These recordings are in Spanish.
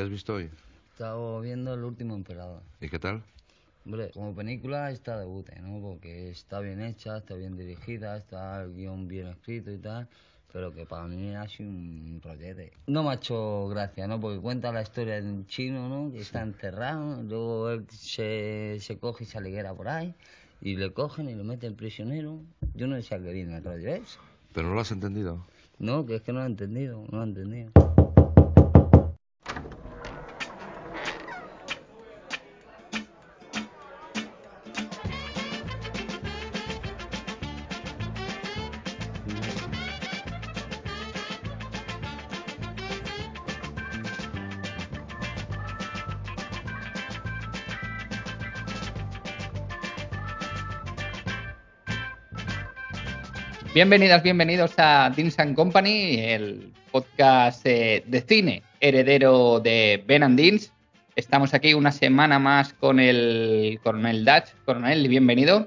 ¿Qué has visto hoy? Estaba viendo El último emperador. ¿Y qué tal? Hombre, como película está de bute, ¿no? Porque está bien hecha, está bien dirigida, está el guion bien escrito y tal, pero que para mí ha sido un rollete. No me ha hecho gracia, ¿no? Porque cuenta la historia de un chino, ¿no? Que está encerrado, luego él se, se coge y se aliguera por ahí, y le cogen y lo meten prisionero. Yo no sé a qué viene el rollo ese. ¿Pero no lo has entendido? No, que es que no lo he entendido, no lo he entendido. Bienvenidas, bienvenidos a Deans and Company, el podcast eh, de cine heredero de Ben and Deans. Estamos aquí una semana más con el coronel Dutch. Coronel, bienvenido.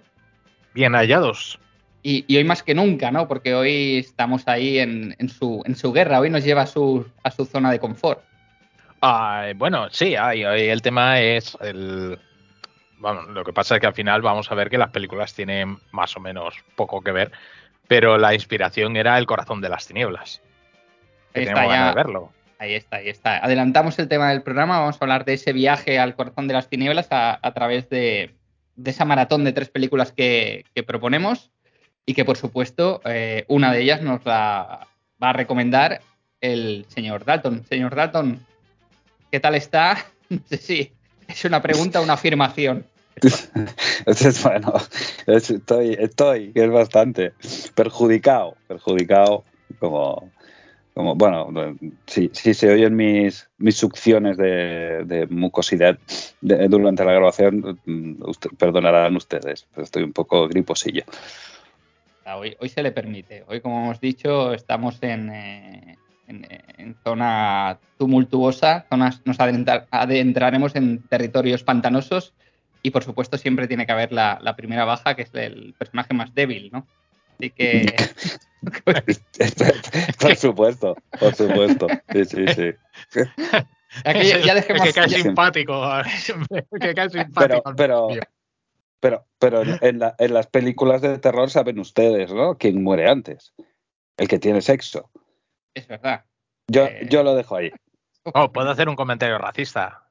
Bien hallados. Y, y hoy más que nunca, ¿no? Porque hoy estamos ahí en, en su, en su guerra, hoy nos lleva a su, a su zona de confort. Ah, bueno, sí, ahí- ahí el tema es el. Bueno, lo que pasa es que al final vamos a ver que las películas tienen más o menos poco que ver, pero la inspiración era el corazón de las tinieblas. Ahí está ya. de verlo. Ahí está, ahí está. Adelantamos el tema del programa, vamos a hablar de ese viaje al corazón de las tinieblas a, a través de, de esa maratón de tres películas que, que proponemos y que por supuesto eh, una de ellas nos la va a recomendar el señor Dalton. Señor Dalton, ¿qué tal está? No sé si es una pregunta o una afirmación. Entonces, bueno, es- estoy, estoy, que es bastante, perjudicado, perjudicado, como, como bueno, si, si se oyen mis, mis succiones de, de mucosidad de- durante la grabación, mm, usted- perdonarán ustedes, pero estoy un poco griposillo. Ah, Hoy, hoy se le permite. Hoy, como hemos dicho, estamos en, eh, en- en zona tumultuosa, zonas, nos adentra- adentraremos en territorios pantanosos y, por supuesto, siempre tiene que haber la, la primera baja, que es el personaje más débil, ¿no? Así que... por supuesto, por supuesto, sí, sí, sí. Aquí ya, dejemos... que cae ya- simpático. el que cae Pero, simpático. pero, pero, pero en, en la- en las películas de terror saben ustedes, ¿no? ¿Quién muere antes? El que tiene sexo. Es verdad. Yo, Eh. yo lo dejo ahí. Oh, puedo hacer un comentario racista.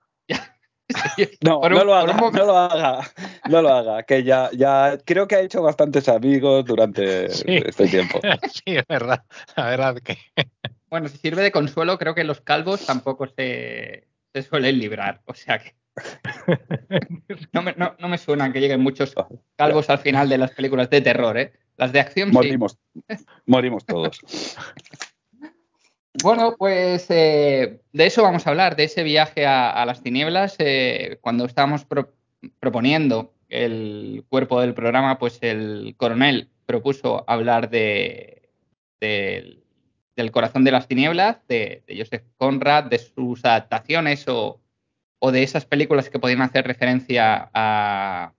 No, no lo un haga, no lo haga, no lo haga, que ya, ya creo que ha hecho bastantes amigos durante Sí. este tiempo. sí, es verdad. La verdad que. Bueno, si sirve de consuelo, creo que los calvos tampoco se, se suelen librar. O sea que... No me, no, no me suena que lleguen muchos calvos al final de las películas de terror, ¿eh? Las de acción sí. Morimos, morimos todos. Bueno, pues eh, de eso vamos a hablar, de ese viaje a, las tinieblas. Eh, cuando estábamos pro- proponiendo el cuerpo del programa, pues el coronel propuso hablar de, del- corazón de las tinieblas, de, Joseph Conrad, de sus adaptaciones o, de esas películas que podían hacer referencia a,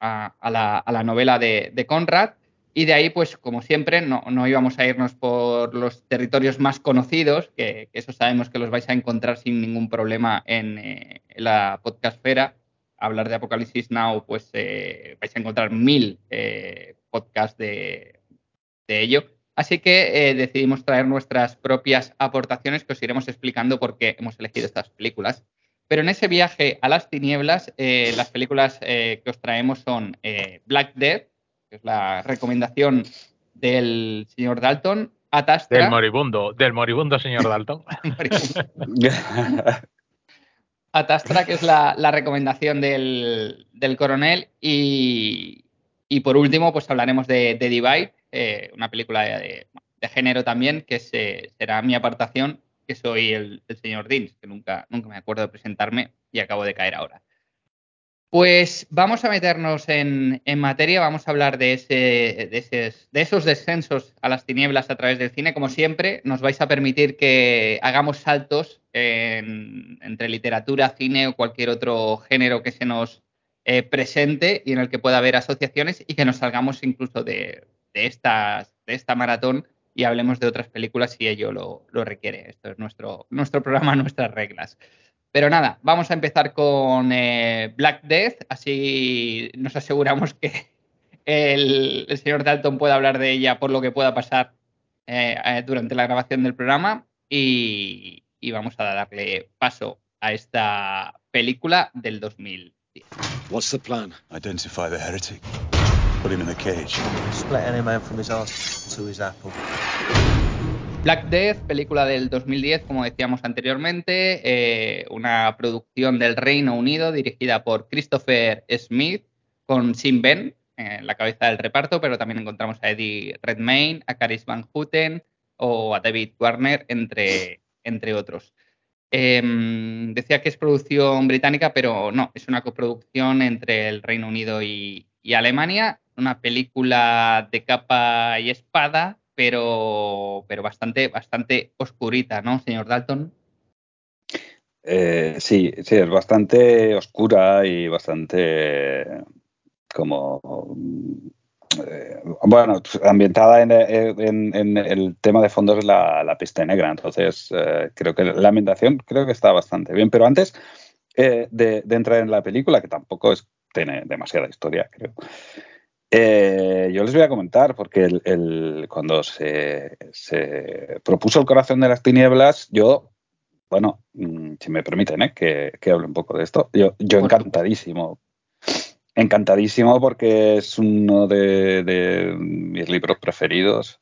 la, novela de Conrad. Y de ahí, pues como siempre, no, no íbamos a irnos por los territorios más conocidos, que, eso sabemos que los vais a encontrar sin ningún problema en, eh, en la podcastfera. Hablar de Apocalipsis Now, pues eh, vais a encontrar mil eh, podcasts de, de ello. Así que eh, decidimos traer nuestras propias aportaciones que os iremos explicando por qué hemos elegido estas películas. Pero en ese viaje a las tinieblas, las películas que os traemos son Black Death, que es la recomendación del señor Dalton, Atastra. Del moribundo, del moribundo señor Dalton. Atastra, que es la, la recomendación del, del coronel. Y, y por último, pues hablaremos de, de Divide, eh, una película de, de género también, que se- será mi apartación, que soy el, el señor Deans, que nunca, nunca me acuerdo de presentarme y acabo de caer ahora. Pues vamos a meternos en, en materia, vamos a hablar de, ese, de, esos, de esos descensos a las tinieblas a través del cine. Como siempre, nos vais a permitir que hagamos saltos en- entre literatura, cine o cualquier otro género que se nos eh, presente y en el que pueda haber asociaciones y que nos salgamos incluso de, de estas, de esta maratón y hablemos de otras películas si ello lo, lo requiere. Esto es nuestro, nuestro programa, nuestras reglas. Pero nada, vamos a empezar con eh, Black Death, así nos aseguramos que el, señor Dalton pueda hablar de ella por lo que pueda pasar eh, eh, durante la grabación del programa y, y, vamos a darle paso a esta película del 2010. What's the plan? Identify the heretic. Put him in a cage. Split any man from his ass to his apple. Black Death, película del 2010, como decíamos anteriormente, eh, una producción del Reino Unido dirigida por Christopher Smith con Sim Ben en la cabeza del reparto, pero también encontramos a Eddie Redmayne, a Caris Van Houten o a David Warner, entre, entre otros. Em, decía que es producción británica, pero no, es una coproducción entre el Reino Unido y, y Alemania, una película de capa y espada pero, pero bastante, bastante oscurita, ¿no, señor Dalton? Eh, sí, sí, es bastante oscura y bastante como eh, bueno, ambientada en, el tema de fondo es la, la pista negra, entonces eh, creo que la ambientación creo que está bastante bien. Pero antes de, entrar en la película, que tampoco tiene demasiada historia, creo, eh, yo les voy a comentar, porque el, cuando se, propuso el corazón de las tinieblas, yo, bueno, mm, si me permiten ¿eh? que, hable un poco de esto, yo, yo encantadísimo. Encantadísimo porque es uno de, mis libros preferidos.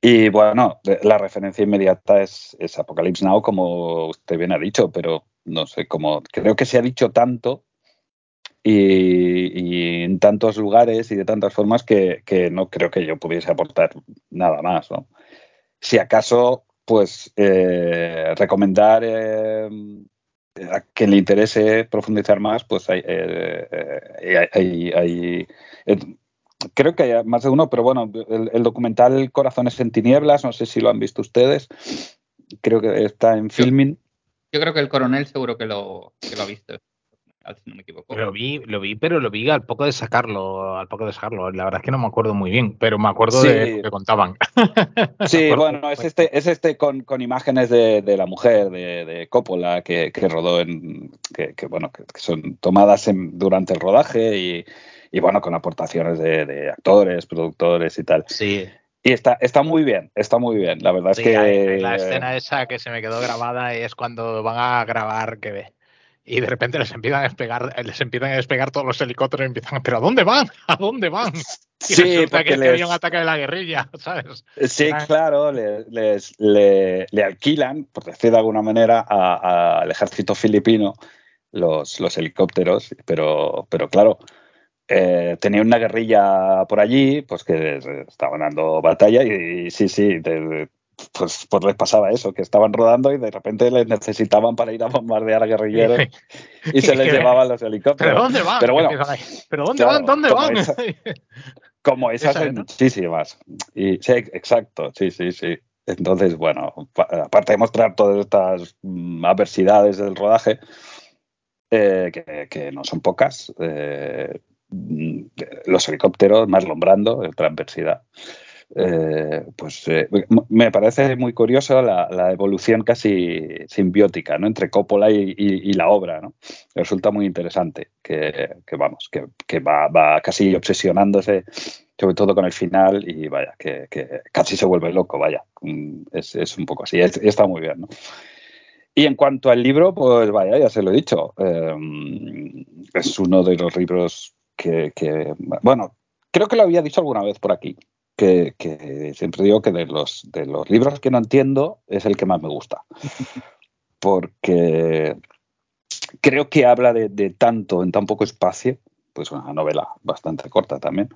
Y bueno, la referencia inmediata es, es Apocalypse Now, como usted bien ha dicho, pero no sé, como creo que se ha dicho tanto y, en tantos lugares y de tantas formas que, no creo que yo pudiese aportar nada más. Si acaso, pues eh, recomendar eh, a quien le interese profundizar más, pues hay, eh, hay, creo que hay más de uno, pero bueno, el, documental Corazones en Tinieblas, no sé si lo han visto ustedes, creo que está en filming. Yo creo que el coronel seguro que lo, que lo ha visto si no me equivoco. Lo vi, lo vi, pero lo vi al poco de sacarlo, al poco de sacarlo. La verdad es que no me acuerdo muy bien, pero me acuerdo de lo que contaban. Sí, bueno, es este, es este con, con imágenes de, de, la mujer de, de Coppola que, que, rodó en, que, que bueno, que, son tomadas en, durante el rodaje y, y bueno, con aportaciones de, de, actores, productores y tal. Sí. Y está, está muy bien, está muy bien. La verdad es que. La escena esa que se me quedó grabada es cuando van a grabar que ve y de repente les empiezan a despegar, les empiezan a despegar todos los helicópteros y empiezan, ¿pero a dónde van? ¿A dónde van? Y sí, resulta que les... había un ataque de la guerrilla, ¿sabes? Sí, claro, les, le, le, alquilan, por decir de alguna manera, al ejército filipino los, los helicópteros, pero, pero claro, eh, tenía una guerrilla por allí, pues que estaban dando batalla y, sí, sí, de, pues, pues les pasaba eso, que estaban rodando y de repente les necesitaban para ir a bombardear a guerrilleros y se les llevaban los helicópteros. ¿Pero dónde van? Pero bueno, ¿pero dónde van? ¿Dónde como van? Esa, como esas hay muchísimas. Y, sí, exacto, sí, sí, sí. Entonces, bueno, aparte de mostrar todas estas mm, adversidades del rodaje, eh, que, que, no son pocas, eh, mm, los helicópteros, más lombrando, otra adversidad. Eh, pues eh, me parece muy curioso la, evolución casi simbiótica ¿no? entre Coppola y, la obra. ¿no? Resulta muy interesante que, vamos, que, va, casi obsesionándose, sobre todo con el final, y vaya, que, casi se vuelve loco, vaya. Mm, es, un poco así, está muy bien. ¿no? Y en cuanto al libro, pues vaya, ya se lo he dicho. Em, es uno de los libros que, bueno, creo que lo había dicho alguna vez por aquí, que, siempre digo que de los, de los libros que no entiendo es el que más me gusta. Porque creo que habla de, tanto en tan poco espacio, pues una novela bastante corta también,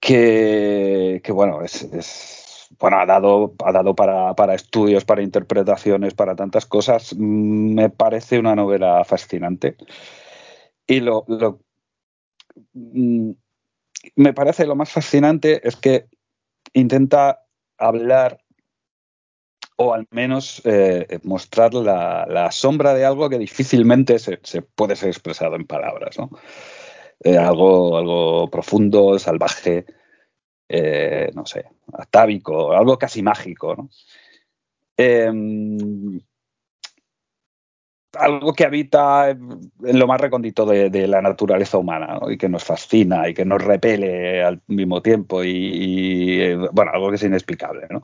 que, bueno, es, bueno, ha dado, ha dado para, para, estudios, para interpretaciones, para tantas cosas. Me parece una novela fascinante. Y lo, lo mm, me parece lo más fascinante es que intenta hablar o al menos eh, mostrar la, sombra de algo que difícilmente se, puede ser expresado en palabras. ¿no? Eh, algo, profundo, salvaje, eh, no sé, atávico, algo casi mágico, ¿no? Algo que habita en lo más recóndito de, la naturaleza humana ¿no? y que nos fascina y que nos repele al mismo tiempo y, eh, bueno, algo que es inexplicable, ¿no?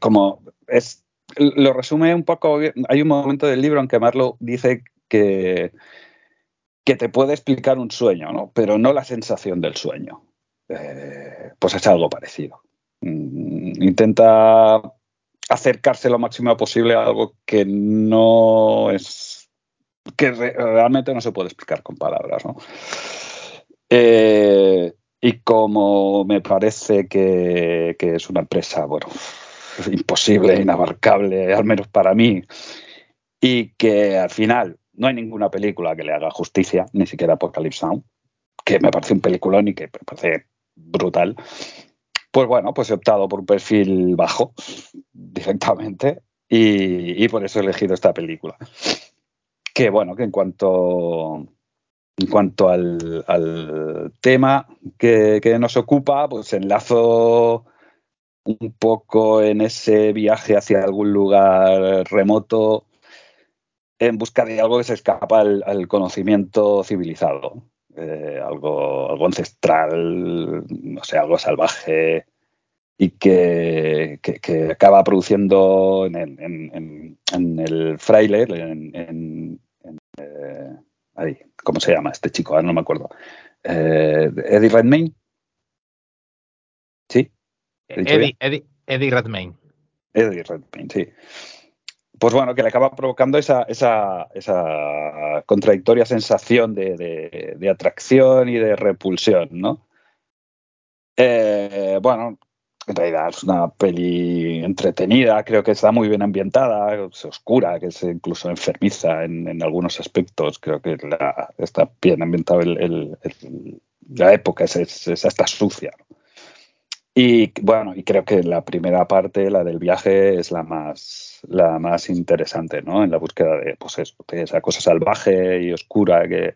como es, lo resume un poco, hay un momento del libro en que Marlowe dice que, que te puede explicar un sueño, ¿no? pero no la sensación del sueño. Eh, pues es algo parecido. Mm, intenta acercarse lo máximo posible a algo que no es que realmente no se puede explicar con palabras, ¿no? Eh, y como me parece que, es una empresa, bueno, imposible, inabarcable, al menos para mí, y que al final no hay ninguna película que le haga justicia, ni siquiera Apocalypse Now, que me parece un peliculón y que me parece brutal. Pues bueno, pues he optado por un perfil bajo directamente y, por eso he elegido esta película. Que bueno, que en cuanto en cuanto al, tema que, nos ocupa, pues enlazo un poco en ese viaje hacia algún lugar remoto en busca de algo que se escapa al, conocimiento civilizado. Eh, algo, algo ancestral, no sé, algo salvaje y que, acaba produciendo en, el fraile, en, eh, ahí, ¿cómo se llama este chico? Ahora no me acuerdo. Eh, Eddie Redmayne. ¿Sí? Eddie, Eddie, Eddie Redmayne. Eddie Redmayne, sí pues bueno, que le acaba provocando esa, contradictoria sensación de, atracción y de repulsión, ¿no? Eh, bueno, en realidad es una peli entretenida, creo que está muy bien ambientada, es oscura, que es incluso enfermiza en, algunos aspectos, creo que está bien ambientado el, la época, es, es, hasta sucia. Y bueno, y creo que la primera parte, la del viaje, es la más la más interesante, ¿no? En la búsqueda de, pues de esa cosa salvaje y oscura que,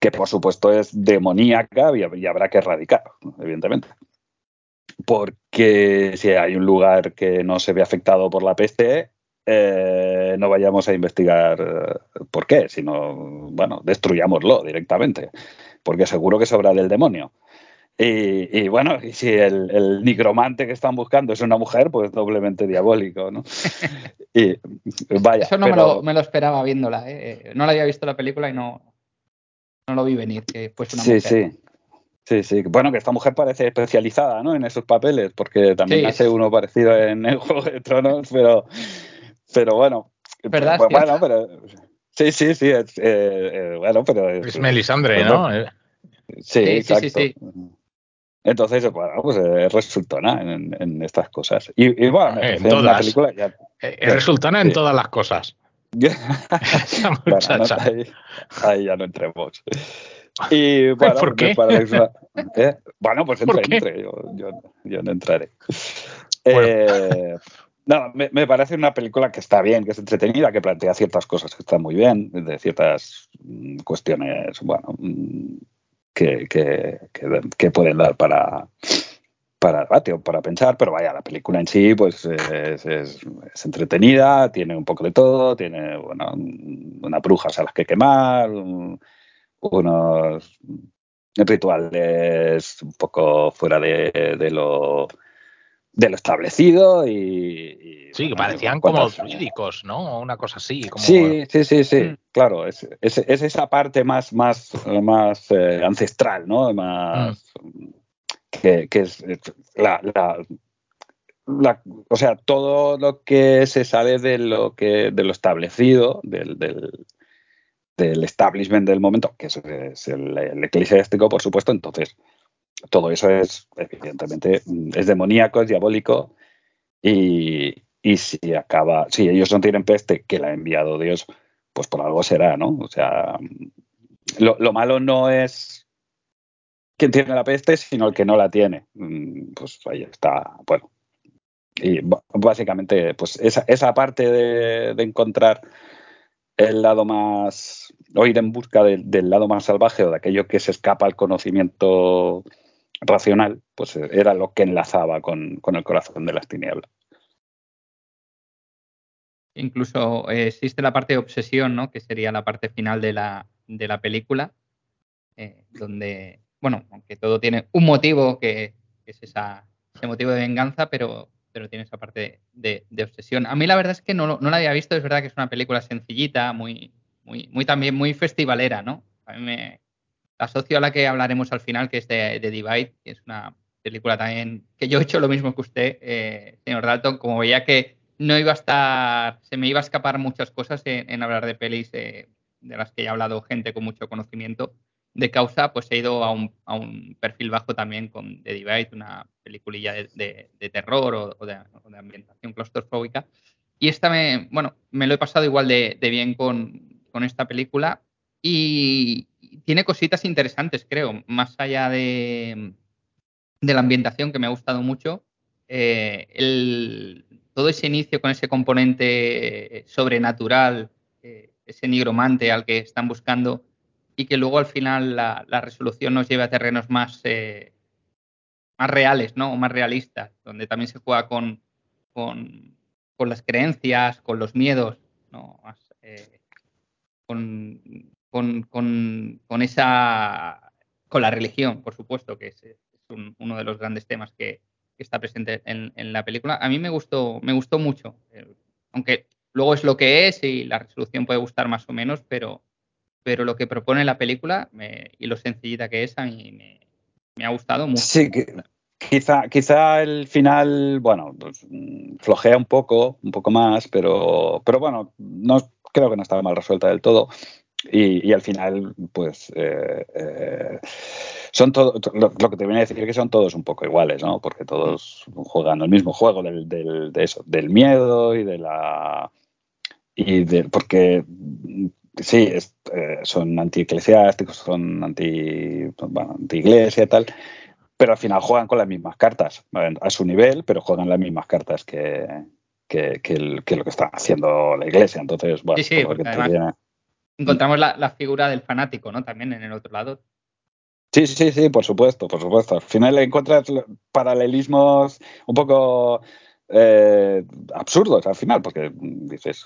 que por supuesto es demoníaca y, habrá que erradicar, evidentemente. Porque si hay un lugar que no se ve afectado por la peste, eh, no vayamos a investigar eh, por qué, sino, bueno, destruyámoslo directamente, porque seguro que sobra del demonio. Y, bueno, y si el, el, nigromante que están buscando es una mujer, pues doblemente diabólico, ¿no? Y vaya. Eso no me, lo, me, lo, esperaba viéndola, ¿eh? No la había visto la película y no, no lo vi venir, que fuese una sí, mujer. Sí, sí. Sí, Bueno, que esta mujer parece especializada, ¿no? En esos papeles, porque también hace uno parecido en el Juego de Tronos, pero, pero bueno. ¿Verdad? Pues, bueno, pero. Sí, sí, sí. Es, eh, eh, bueno, pero. Es, Melisandre, ¿no? Sí, exacto. sí, sí. Entonces, bueno, pues eh, resultona en, en, estas cosas. Y, y bueno, en todas. La película ya, eh, resultona en todas las cosas. bueno, no, ahí, ahí, ya no entremos. Y bueno, ¿Por qué? ¿eh? Bueno, pues entre, entre. Yo, yo, yo, no entraré. Eh, no, me, me, parece una película que está bien, que es entretenida, que plantea ciertas cosas que están muy bien, de ciertas mm, cuestiones, bueno, mm, que, pueden dar para, para debate o para pensar, pero vaya, la película en sí pues es, entretenida, tiene un poco de todo, tiene bueno, unas brujas a las que quemar, unos rituales un poco fuera de, lo de lo establecido y, sí, que parecían como jurídicos, ¿no? Una cosa así. Como... Sí, sí, sí, sí, mm. claro, es, es, esa parte más, más, más eh, ancestral, ¿no? Más mm. que, que, es la, la, o sea, todo lo que se sale de lo que de lo establecido, del, del, del establishment del momento, que es, el, el eclesiástico, por supuesto, entonces todo eso es, evidentemente, es demoníaco, es diabólico. Y, si acaba, si ellos no tienen peste, que la ha enviado Dios, pues por algo será, ¿no? O sea, lo, malo no es quien tiene la peste, sino el que no la tiene. Mm, pues ahí está, bueno. Y básicamente, pues esa, esa parte de, encontrar el lado más, o ir en busca del lado más salvaje o de aquello que se escapa al conocimiento racional, pues era lo que enlazaba con, con el corazón de las tinieblas. Incluso eh, existe la parte de obsesión, ¿no? Que sería la parte final de la, de la película, eh, donde, bueno, aunque todo tiene un motivo que, es esa, ese motivo de venganza, pero, pero tiene esa parte de, obsesión. A mí la verdad es que no, no, la había visto, es verdad que es una película sencillita, muy, muy, muy también muy festivalera, ¿no? A mí me asocio a la que hablaremos al final, que es de, Divide, que es una película también que yo he hecho lo mismo que usted, eh, señor Dalton, como veía que no iba a estar, se me iba a escapar muchas cosas en, hablar de pelis eh, de las que ya ha hablado gente con mucho conocimiento de causa, pues he ido a un, a un perfil bajo también con The Divide, una peliculilla de, de, terror o, de, ambientación claustrofóbica. Y esta me, bueno, me lo he pasado igual de, bien con, con, esta película y tiene cositas interesantes, creo, más allá de, de la ambientación que me ha gustado mucho. Eh, el, todo ese inicio con ese componente sobrenatural, eh, ese nigromante al que están buscando y que luego al final la, resolución nos lleve a terrenos más, eh, más reales, ¿no? O más realistas, donde también se juega con, con, las creencias, con los miedos, ¿no? Eh, con, con, esa con la religión, por supuesto, que es, uno de los grandes temas que, que está presente en, la película. A mí me gustó, me gustó mucho, eh, aunque luego es lo que es y la resolución puede gustar más o menos, pero, pero lo que propone la película y lo sencillita que es a mí me, ha gustado mucho. Sí, quizá, quizá el final, bueno, pues, flojea un poco, un poco más, pero, pero bueno, no creo que no estaba mal resuelta del todo. Y, al final, pues eh, eh, son todo, lo, que te viene a decir es que son todos un poco iguales, ¿no? Porque todos juegan el mismo juego del, del, de eso, del miedo y de la y de porque sí, es, eh, son antieclesiásticos, son anti, bueno, anti iglesia y tal, pero al final juegan con las mismas cartas, a su nivel, pero juegan las mismas cartas que, que, que, lo que está haciendo la iglesia. Entonces, bueno, sí, sí, encontramos la, figura del fanático, ¿no? También en el otro lado. Sí, sí, sí, por supuesto, por supuesto. Al final encuentras paralelismos un poco eh, absurdos al final, porque dices,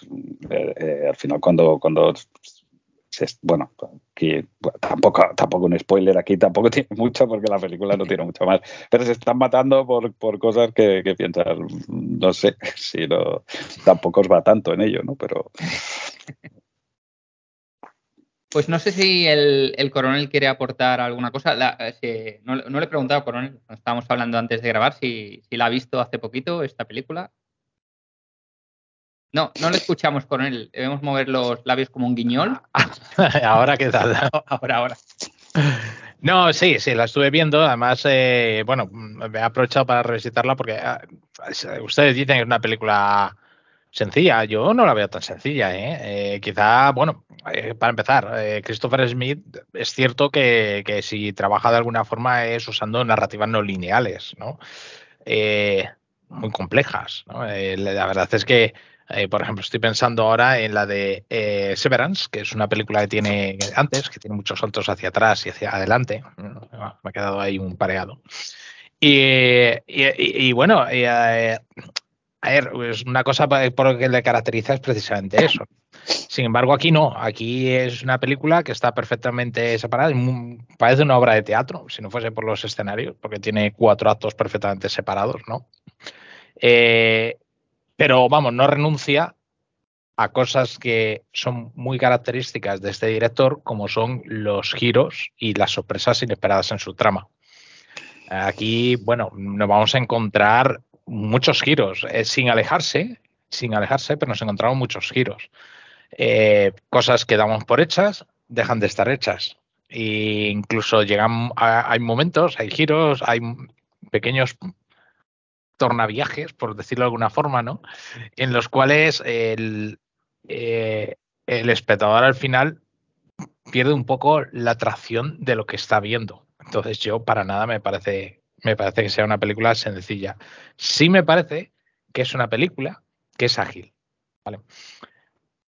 eh, eh, al final cuando, cuando bueno, aquí, tampoco, tampoco un spoiler aquí tampoco tiene mucho porque la película no tiene mucho más, pero se están matando por, por cosas que, que piensas, no sé si no, tampoco os va tanto en ello, ¿no? Pero pues no sé si el, coronel quiere aportar alguna cosa. Eh, no, le he preguntado al coronel, estábamos hablando antes de grabar, si, la ha visto hace poquito esta película. No, no le escuchamos, coronel. Debemos mover los labios como un guiñol. ahora qué tal. ahora, ahora. No, sí, sí, la estuve viendo. Además, eh, bueno, me he aprovechado para revisitarla porque ah, ustedes dicen que es una película sencilla. Yo no la veo tan sencilla. ¿eh? eh quizá, bueno, eh, para empezar, eh, Christopher Smith es cierto que, que, si trabaja de alguna forma es usando narrativas no lineales, ¿no? muy complejas. ¿no? la verdad es que, por ejemplo, estoy pensando ahora en la de Severance, que es una película que tiene antes, que tiene muchos saltos hacia atrás y hacia adelante. Me ha quedado ahí un pareado. Y, y, y, bueno, a ver, pues una cosa por lo que le caracteriza es precisamente eso. Sin embargo, aquí no. Aquí es una película que está perfectamente separada. Parece una obra de teatro, si no fuese por los escenarios, porque tiene cuatro actos perfectamente separados, ¿no? Eh, pero vamos, no renuncia a cosas que son muy características de este director, como son los giros y las sorpresas inesperadas en su trama. Aquí, bueno, nos vamos a encontrar muchos giros, eh, sin alejarse, sin alejarse, pero nos encontramos muchos giros. Eh, cosas que damos por hechas dejan de estar hechas. E incluso llegan, hay momentos, hay giros, hay pequeños tornaviajes, por decirlo de alguna forma, ¿no? En los cuales el, eh, el espectador al final pierde un poco la atracción de lo que está viendo. Entonces yo para nada me parece me parece que sea una película sencilla. Sí me parece que es una película que es ágil, ¿vale?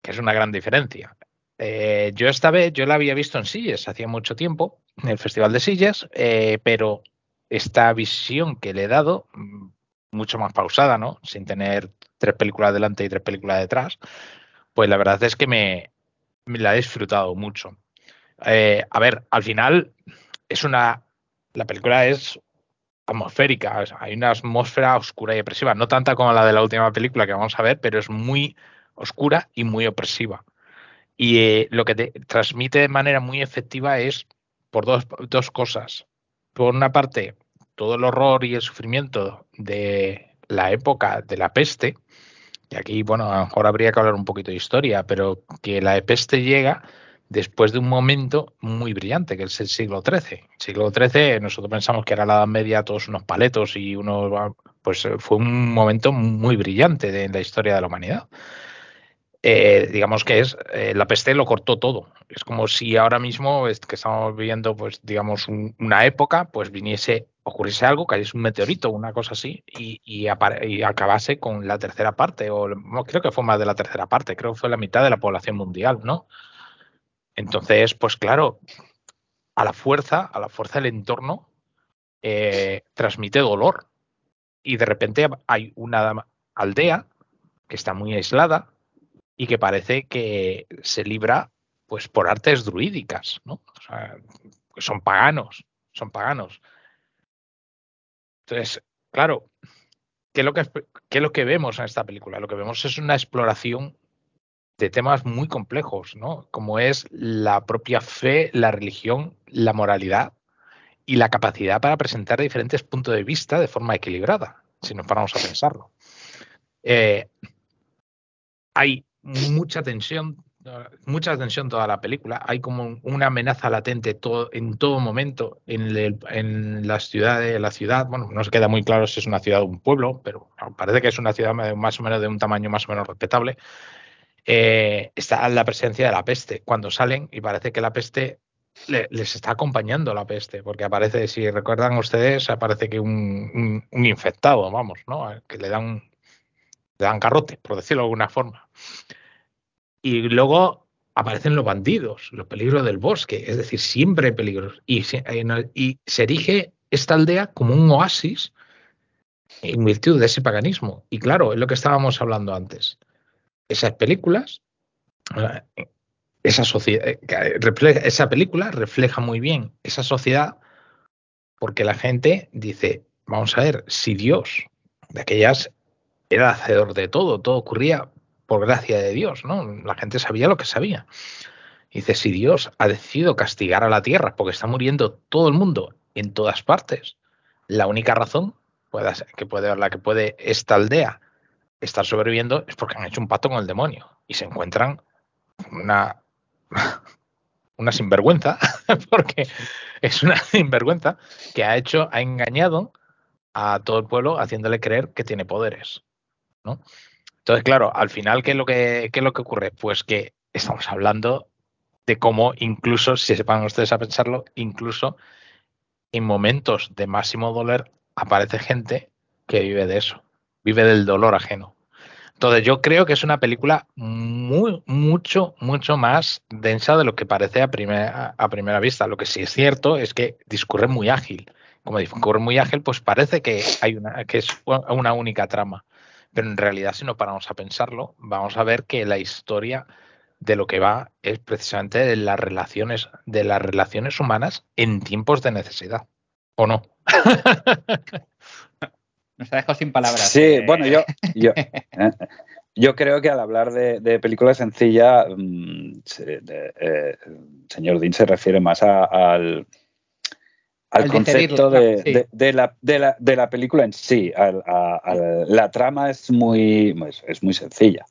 Que es una gran diferencia. Eh, yo esta vez, yo la había visto en Silles hacía mucho tiempo, en el Festival de Sillas, eh, pero esta visión que le he dado, mm, mucho más pausada, ¿no? Sin tener tres películas delante y tres películas detrás, pues la verdad es que me, me la he disfrutado mucho. Eh, a ver, al final es una. La película es atmosférica, hay una atmósfera oscura y opresiva, no tanta como la de la última película que vamos a ver, pero es muy oscura y muy opresiva. Y eh, lo que te transmite de manera muy efectiva es por dos, dos cosas. Por una parte, todo el horror y el sufrimiento de la época de la peste, y aquí, bueno, a lo mejor habría que hablar un poquito de historia, pero que la peste llega después de un momento muy brillante, que es el siglo XIII. Siglo XIII, nosotros pensamos que era la Edad Media, todos unos paletos y unos... Pues eh, fue un momento muy brillante de, la historia de la humanidad. Eh, digamos que es eh, la peste lo cortó todo. Es como si ahora mismo es que estamos viviendo, pues digamos, una época, pues viniese, ocurriese algo, cayese un meteorito, una cosa así, y, acabase con la tercera parte, o no creo que fue más de la tercera parte, creo que fue la mitad de la población mundial, ¿no? Entonces, pues claro, a la fuerza, a la fuerza del entorno, eh, transmite dolor. Y de repente hay una aldea que está muy aislada y que parece que se libra pues por artes druídicas, ¿no? O sea, son paganos, son paganos. Entonces, claro, ¿qué lo que, qué es lo que vemos en esta película? Lo que vemos es una exploración de temas muy complejos, ¿no? Como es la propia fe, la religión, la moralidad y la capacidad para presentar diferentes puntos de vista de forma equilibrada, si nos paramos a pensarlo. Eh, hay mucha tensión, mucha tensión toda la película. Hay como una amenaza latente en todo momento en, en las ciudades, la ciudad. Bueno, no se queda muy claro si es una ciudad o un pueblo, pero parece que es una ciudad más o menos de un tamaño más o menos respetable eh, está la presencia de la peste. Cuando salen y parece que la peste les está acompañando la peste, porque aparece, si recuerdan ustedes, aparece que un, infectado, vamos, ¿no? Que le dan, le dan carrote, por decirlo de alguna forma. Y luego aparecen los bandidos, los peligros del bosque, es decir, siempre hay peligros. Y y se erige esta aldea como un oasis en virtud de ese paganismo. Y claro, es lo que estábamos hablando antes esas películas, esa sociedad, esa película refleja muy bien esa sociedad porque la gente dice, vamos a ver, si Dios de aquellas era hacedor de todo, todo ocurría por gracia de Dios, ¿no? La gente sabía lo que sabía. Dice, si Dios ha decidido castigar a la tierra porque está muriendo todo el mundo en todas partes, la única razón que puede la que puede esta aldea estar sobreviviendo es porque han hecho un pacto con el demonio y se encuentran una, una sinvergüenza, porque es una sinvergüenza que ha hecho, ha engañado a todo el pueblo haciéndole creer que tiene poderes. ¿no? Entonces, claro, al final, ¿qué es, lo que, ¿qué es lo que ocurre? Pues que estamos hablando de cómo incluso, si se van ustedes a pensarlo, incluso en momentos de máximo dolor aparece gente que vive de eso vive del dolor ajeno. Entonces yo creo que es una película muy, mucho, mucho más densa de lo que parece a primera, a primera vista. Lo que sí es cierto es que discurre muy ágil. Como discurre muy ágil, pues parece que, hay una, que es una única trama. Pero en realidad, si no paramos a pensarlo, vamos a ver que la historia de lo que va es precisamente de las relaciones, de las relaciones humanas en tiempos de necesidad. ¿O no? Nos ha dejado sin palabras. Sí, eh. bueno, yo, yo, eh, yo, creo que al hablar de, de película sencilla, mm, eh, señor Dean se refiere más al, al, concepto de, de, la, la, de, la, película en sí. la trama es muy, pues, es muy sencilla.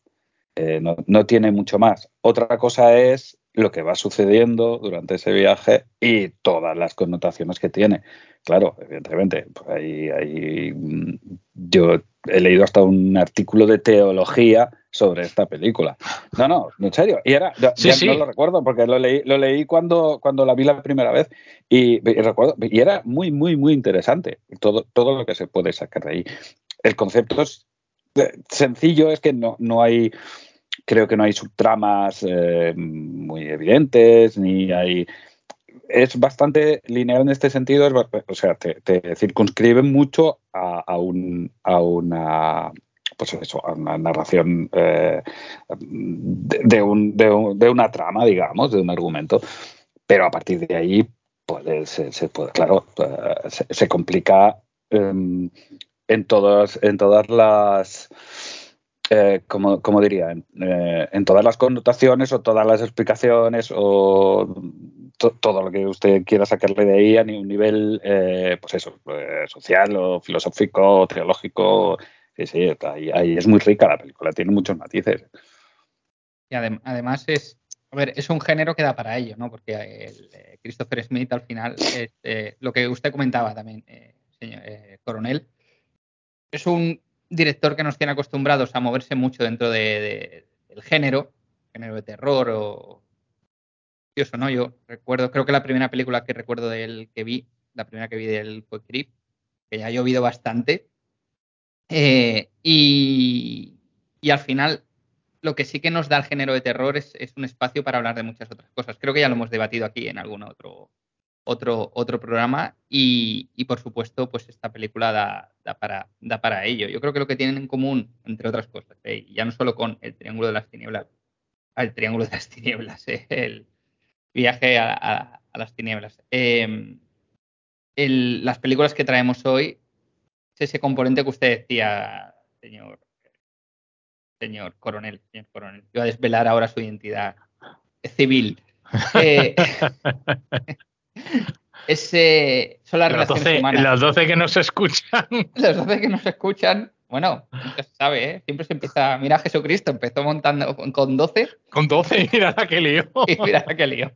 no, no, tiene mucho más. Otra cosa es lo que va sucediendo durante ese viaje y todas las connotaciones que tiene. Claro, evidentemente, pues ahí, mm, yo he leído hasta un artículo de teología sobre esta película. No, no, en serio. Y era, ya, no lo recuerdo porque lo leí, lo leí cuando, cuando la vi la primera vez y, recuerdo, y era muy, muy, muy interesante todo, todo lo que se puede sacar de ahí. El concepto es eh, sencillo, es que no, no hay creo que no hay subtramas eh, muy evidentes, ni hay... es bastante lineal en este sentido, o sea, te, circunscribe mucho a, un, a una pues narración eh, de, un, de, una trama, digamos, de un argumento. Pero a partir de ahí, puede, se, puede, claro, eh, se, complica em, en, todas, en todas las eh, como, diría, eh, en, todas las connotaciones o todas las explicaciones o todo lo que usted quiera sacarle de ahí a un nivel, eh, pues eso, social o filosófico o teológico. Sí, sí, ahí, es muy rica la película, tiene muchos matices. Y además es, a ver, es un género que da para ello, ¿no? Porque el, Christopher Smith al final, lo que usted comentaba también, señor coronel, es un director que nos tiene acostumbrados a moverse mucho dentro de, del género, género de terror o curioso, ¿no? Yo recuerdo, creo que la primera película que recuerdo de él que vi, la primera que vi de él fue Creep, que ya ha llovido bastante. Eh, y, al final, lo que sí que nos da el género de terror es, es, un espacio para hablar de muchas otras cosas. Creo que ya lo hemos debatido aquí en algún otro, otro, otro programa y, por supuesto, pues esta película da, para, da para ello. Yo creo que lo que tienen en común, entre otras cosas, ¿eh? ya no solo con el Triángulo de las Tinieblas, el Triángulo de las Tinieblas, ¿eh? el viaje a, las tinieblas. Em, las películas que traemos hoy es ese componente que usted decía, señor, señor coronel, señor coronel. Iba a desvelar ahora su identidad civil. Ese, son las los relaciones 12, humanas. Los 12 que nos escuchan. Los 12 que nos escuchan, bueno, nunca se sabe, ¿eh? Siempre se empieza. Mira, Jesucristo empezó montando con 12. Con 12, mira la que lío. Y mira la que lío.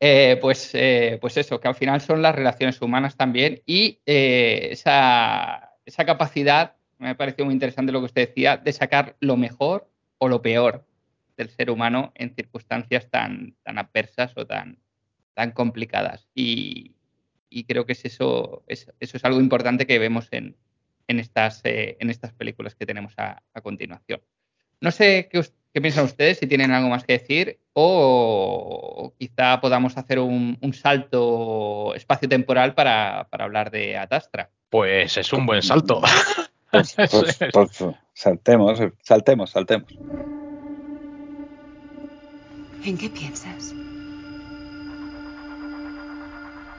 Eh, pues, eh, pues eso, que al final son las relaciones humanas también y eh, esa, esa capacidad, me ha parecido muy interesante lo que usted decía, de sacar lo mejor o lo peor del ser humano en circunstancias tan, tan adversas o tan, tan complicadas. Y, creo que es eso, eso es algo importante que vemos en, en, estas, eh, en estas películas que tenemos a, continuación. No sé qué, qué, piensan ustedes, si tienen algo más que decir, o, quizá podamos hacer un, salto espacio-temporal para, para, hablar de Atastra. Pues es un buen salto. Pues, pues, pues, saltemos, saltemos, saltemos. ¿En qué piensas?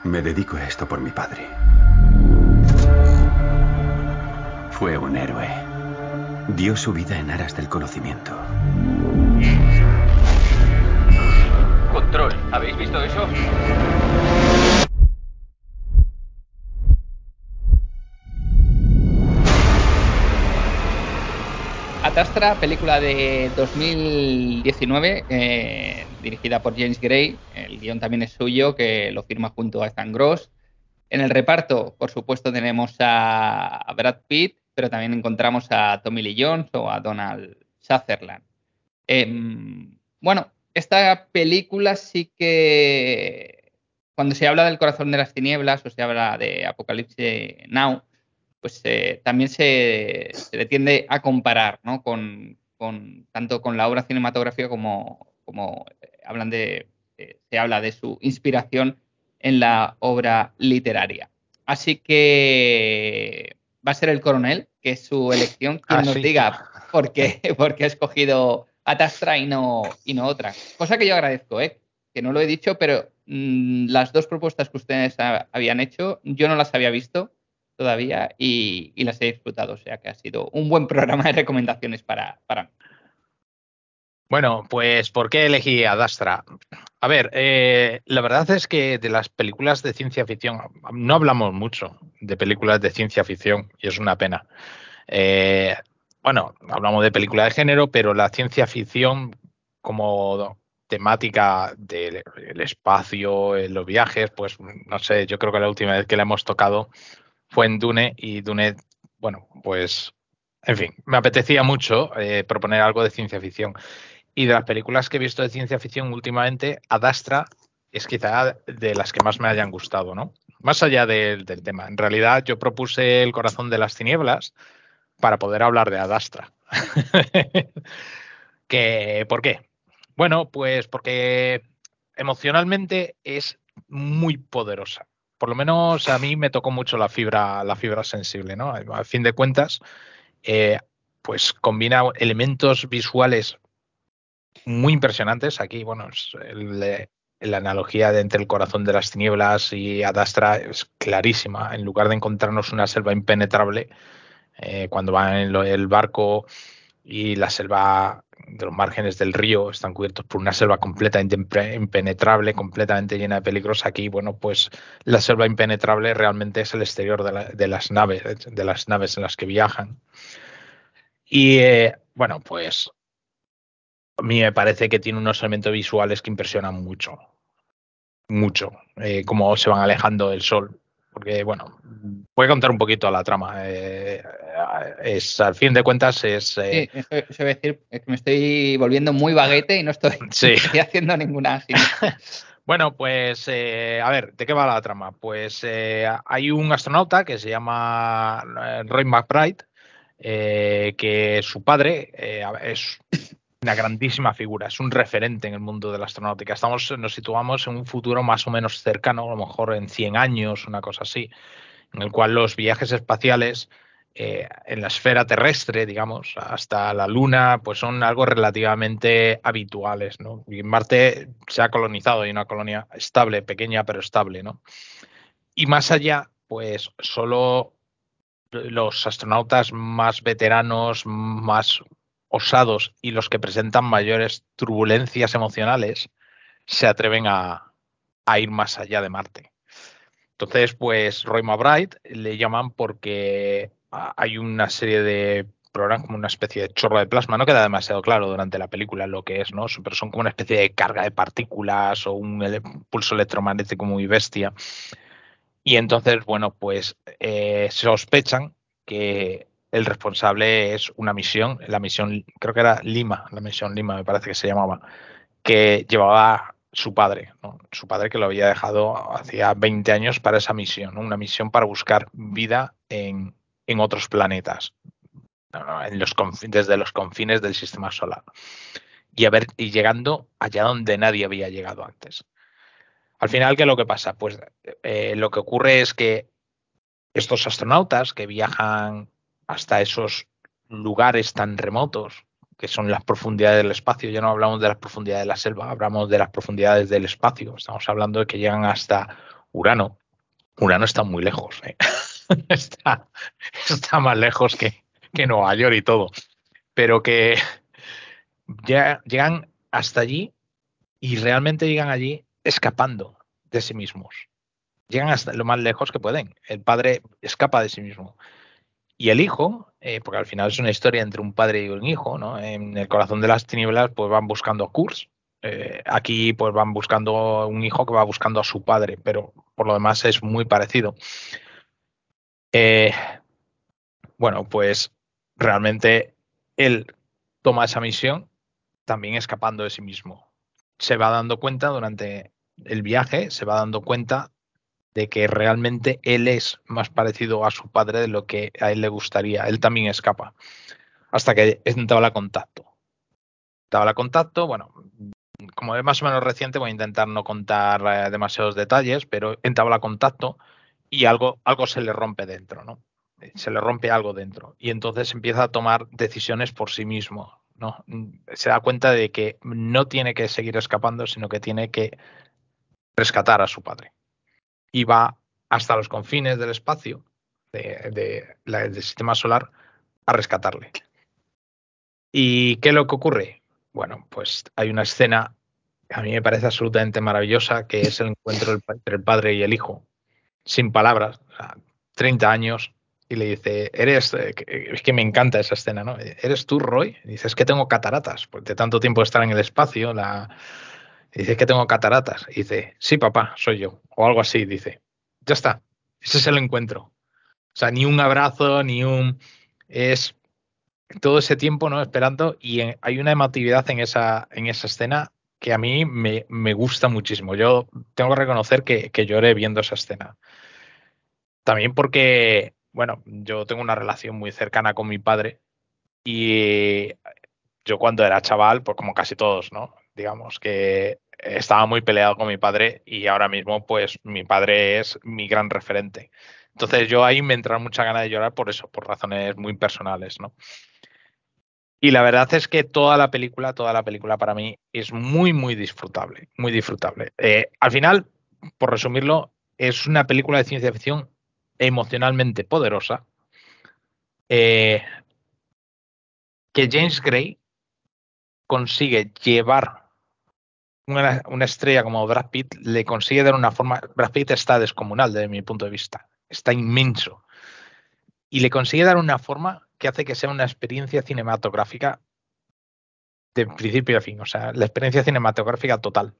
Me dedico a esto por mi padre. Fue un héroe. Dio su vida en aras del conocimiento. Control, ¿habéis visto eso? Atastra, película de 2019, eh, dirigida por James Gray. El guion también es suyo, que lo firma junto a Ethan Gross. En el reparto, por supuesto, tenemos a Brad Pitt, pero también encontramos a Tommy Lee Jones o a Donald Sutherland. Em, bueno, esta película sí que cuando se habla del corazón de las tinieblas o se habla de Apocalipsis Now, pues eh, también se, le tiende a comparar, ¿no? Con, tanto con la obra cinematográfica como, como eh, hablan de, eh, se habla de su inspiración en la obra literaria. Así que va a ser el coronel, que es su elección, quien ah, nos diga por qué, por qué ha escogido Atastra y no, y no otra. Cosa que yo agradezco, ¿eh? que no lo he dicho, pero mm, las dos propuestas que ustedes habían hecho, yo no las había visto todavía y, las he disfrutado. O sea que ha sido un buen programa de recomendaciones para, para mí. Bueno, pues ¿por qué elegí a Dastra? A ver, eh, la verdad es que de las películas de ciencia ficción no hablamos mucho de películas de ciencia ficción y es una pena. Eh, bueno, hablamos de películas de género, pero la ciencia ficción como temática del espacio, los viajes, pues no sé, yo creo que la última vez que la hemos tocado fue en Dune y Dune, bueno, pues, en fin, me apetecía mucho eh, proponer algo de ciencia ficción. Y de las películas que he visto de ciencia ficción últimamente, Adastra es quizá de las que más me hayan gustado, ¿no? Más allá del, tema. En realidad, yo propuse El corazón de las tinieblas para poder hablar de Adastra. ¿Por qué? Bueno, pues porque emocionalmente es muy poderosa. Por lo menos a mí me tocó mucho la fibra, la fibra sensible, ¿no? A fin de cuentas, eh, pues combina elementos visuales muy impresionantes. Aquí, bueno, la analogía de entre el corazón de las tinieblas y Adastra es clarísima. En lugar de encontrarnos una selva impenetrable, eh, cuando va en el barco y la selva de los márgenes del río están cubiertos por una selva completamente impenetrable, completamente llena de peligros. Aquí, bueno, pues la selva impenetrable realmente es el exterior de, las naves, de las naves en las que viajan. Y eh, bueno, pues a mí me parece que tiene unos elementos visuales que impresionan mucho, mucho, eh, como se van alejando del sol. Porque, bueno, voy a contar un poquito la trama. Eh, es, al fin de cuentas, es. Eh, sí, eso, voy a decir que me estoy volviendo muy baguete y no estoy, haciendo ninguna. bueno, pues, a ver, ¿de qué va la trama? Pues hay un astronauta que se llama Roy McBride, que su padre es una grandísima figura, es un referente en el mundo de la astronáutica. Estamos, nos situamos en un futuro más o menos cercano, a lo mejor en 100 años, una cosa así, en el cual los viajes espaciales eh, en la esfera terrestre, digamos, hasta la Luna, pues son algo relativamente habituales, ¿no? Y Marte se ha colonizado, hay una colonia estable, pequeña pero estable, ¿no? Y más allá, pues solo los astronautas más veteranos, más osados y los que presentan mayores turbulencias emocionales se atreven a, ir más allá de Marte. Entonces, pues Roy McBride le llaman porque hay una serie de programas como una especie de chorro de plasma, no queda demasiado claro durante la película lo que es, ¿no? Pero son como una especie de carga de partículas o un pulso electromagnético muy bestia. Y entonces, bueno, pues eh, sospechan que el responsable es una misión, la misión, creo que era Lima, la misión Lima me parece que se llamaba, que llevaba su padre, su padre que lo había dejado hacía 20 años para esa misión, una misión para buscar vida en, otros planetas, en los, desde los confines del sistema solar. Y, a ver, y llegando allá donde nadie había llegado antes. Al final, ¿qué es lo que pasa? Pues eh, lo que ocurre es que estos astronautas que viajan hasta esos lugares tan remotos que son las profundidades del espacio. Ya no hablamos de las profundidades de la selva, hablamos de las profundidades del espacio. Estamos hablando de que llegan hasta Urano. Urano está muy lejos. ¿eh? está, está, más lejos que, que, Nueva York y todo. Pero que ya, llegan hasta allí y realmente llegan allí escapando de sí mismos. Llegan hasta lo más lejos que pueden. El padre escapa de sí mismo. Y el hijo, eh, porque al final es una historia entre un padre y un hijo, ¿no? En el corazón de las tinieblas, pues van buscando a Kurz. Eh, aquí, pues van buscando un hijo que va buscando a su padre, pero por lo demás es muy parecido. Eh, bueno, pues realmente él toma esa misión también escapando de sí mismo. Se va dando cuenta durante el viaje, se va dando cuenta de que realmente él es más parecido a su padre de lo que a él le gustaría. Él también escapa. Hasta que entabla contacto. Entabla contacto, bueno, como es más o menos reciente, voy a intentar no contar eh, demasiados detalles, pero entabla contacto y algo, algo se le rompe dentro, ¿no? Se le rompe algo dentro. Y entonces empieza a tomar decisiones por sí mismo. ¿no? Se da cuenta de que no tiene que seguir escapando, sino que tiene que rescatar a su padre y va hasta los confines del espacio de, del sistema solar a rescatarle. ¿Y qué es lo que ocurre? Bueno, pues hay una escena que a mí me parece absolutamente maravillosa, que es el encuentro entre el padre y el hijo, sin palabras, 30 años, y le dice, eres, eh, es que me encanta esa escena, ¿no? ¿Eres tú, Roy? Y dice, es que tengo cataratas, porque de tanto tiempo estar en el espacio, la, dice, que tengo cataratas. Y dice, sí, papá, soy yo. O algo así, dice. Ya está. Ese es el encuentro. O sea, ni un abrazo, ni un... Es todo ese tiempo, ¿no? Esperando. Y hay una emotividad en esa, en esa escena que a mí me, gusta muchísimo. Yo tengo que reconocer que, que lloré viendo esa escena. También porque, bueno, yo tengo una relación muy cercana con mi padre y yo cuando era chaval, pues como casi todos, ¿no? Digamos, que estaba muy peleado con mi padre y ahora mismo pues mi padre es mi gran referente. Entonces yo ahí me entra mucha gana de llorar por eso, por razones muy personales, ¿no? Y la verdad es que toda la película, toda la película para mí es muy, muy disfrutable, muy disfrutable. Eh, al final, por resumirlo, es una película de ciencia ficción emocionalmente poderosa, eh, que James Gray consigue llevar una, estrella como Brad Pitt, le consigue dar una forma. Brad Pitt está descomunal desde mi punto de vista, está inmenso. Y le consigue dar una forma que hace que sea una experiencia cinematográfica de principio a fin, o sea, la experiencia cinematográfica total,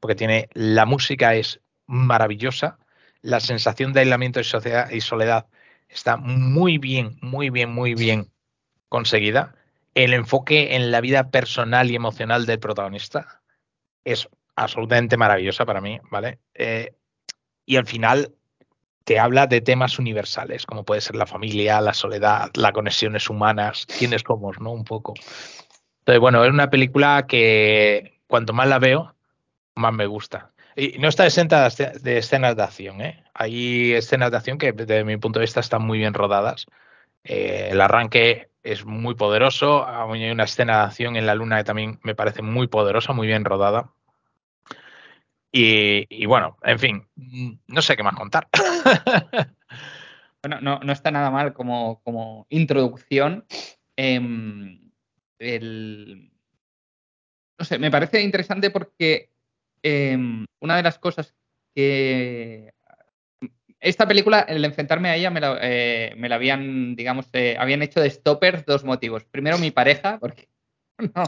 porque tiene la música es maravillosa, la sensación de aislamiento y soledad está muy bien, muy bien, muy bien conseguida. El enfoque en la vida personal y emocional del protagonista es absolutamente maravillosa para mí, ¿vale? Eh, y al final te habla de temas universales, como puede ser la familia, la soledad, las conexiones humanas, quiénes somos, ¿no? Un poco. Entonces, bueno, es una película que cuanto más la veo, más me gusta. Y no está exenta de escenas de acción, ¿eh? Hay escenas de acción que desde mi punto de vista están muy bien rodadas. Eh, el arranque es muy poderoso. Hay una escena de acción en la luna que también me parece muy poderosa, muy bien rodada. Y, bueno, en fin, no sé qué más contar. bueno, no, no, está nada mal como, como introducción. Eh, el... No sé, me parece interesante porque eh, una de las cosas que esta película, el enfrentarme a ella, me la, eh, me la habían, digamos, eh, habían hecho de stoppers dos motivos. Primero, mi pareja, porque no,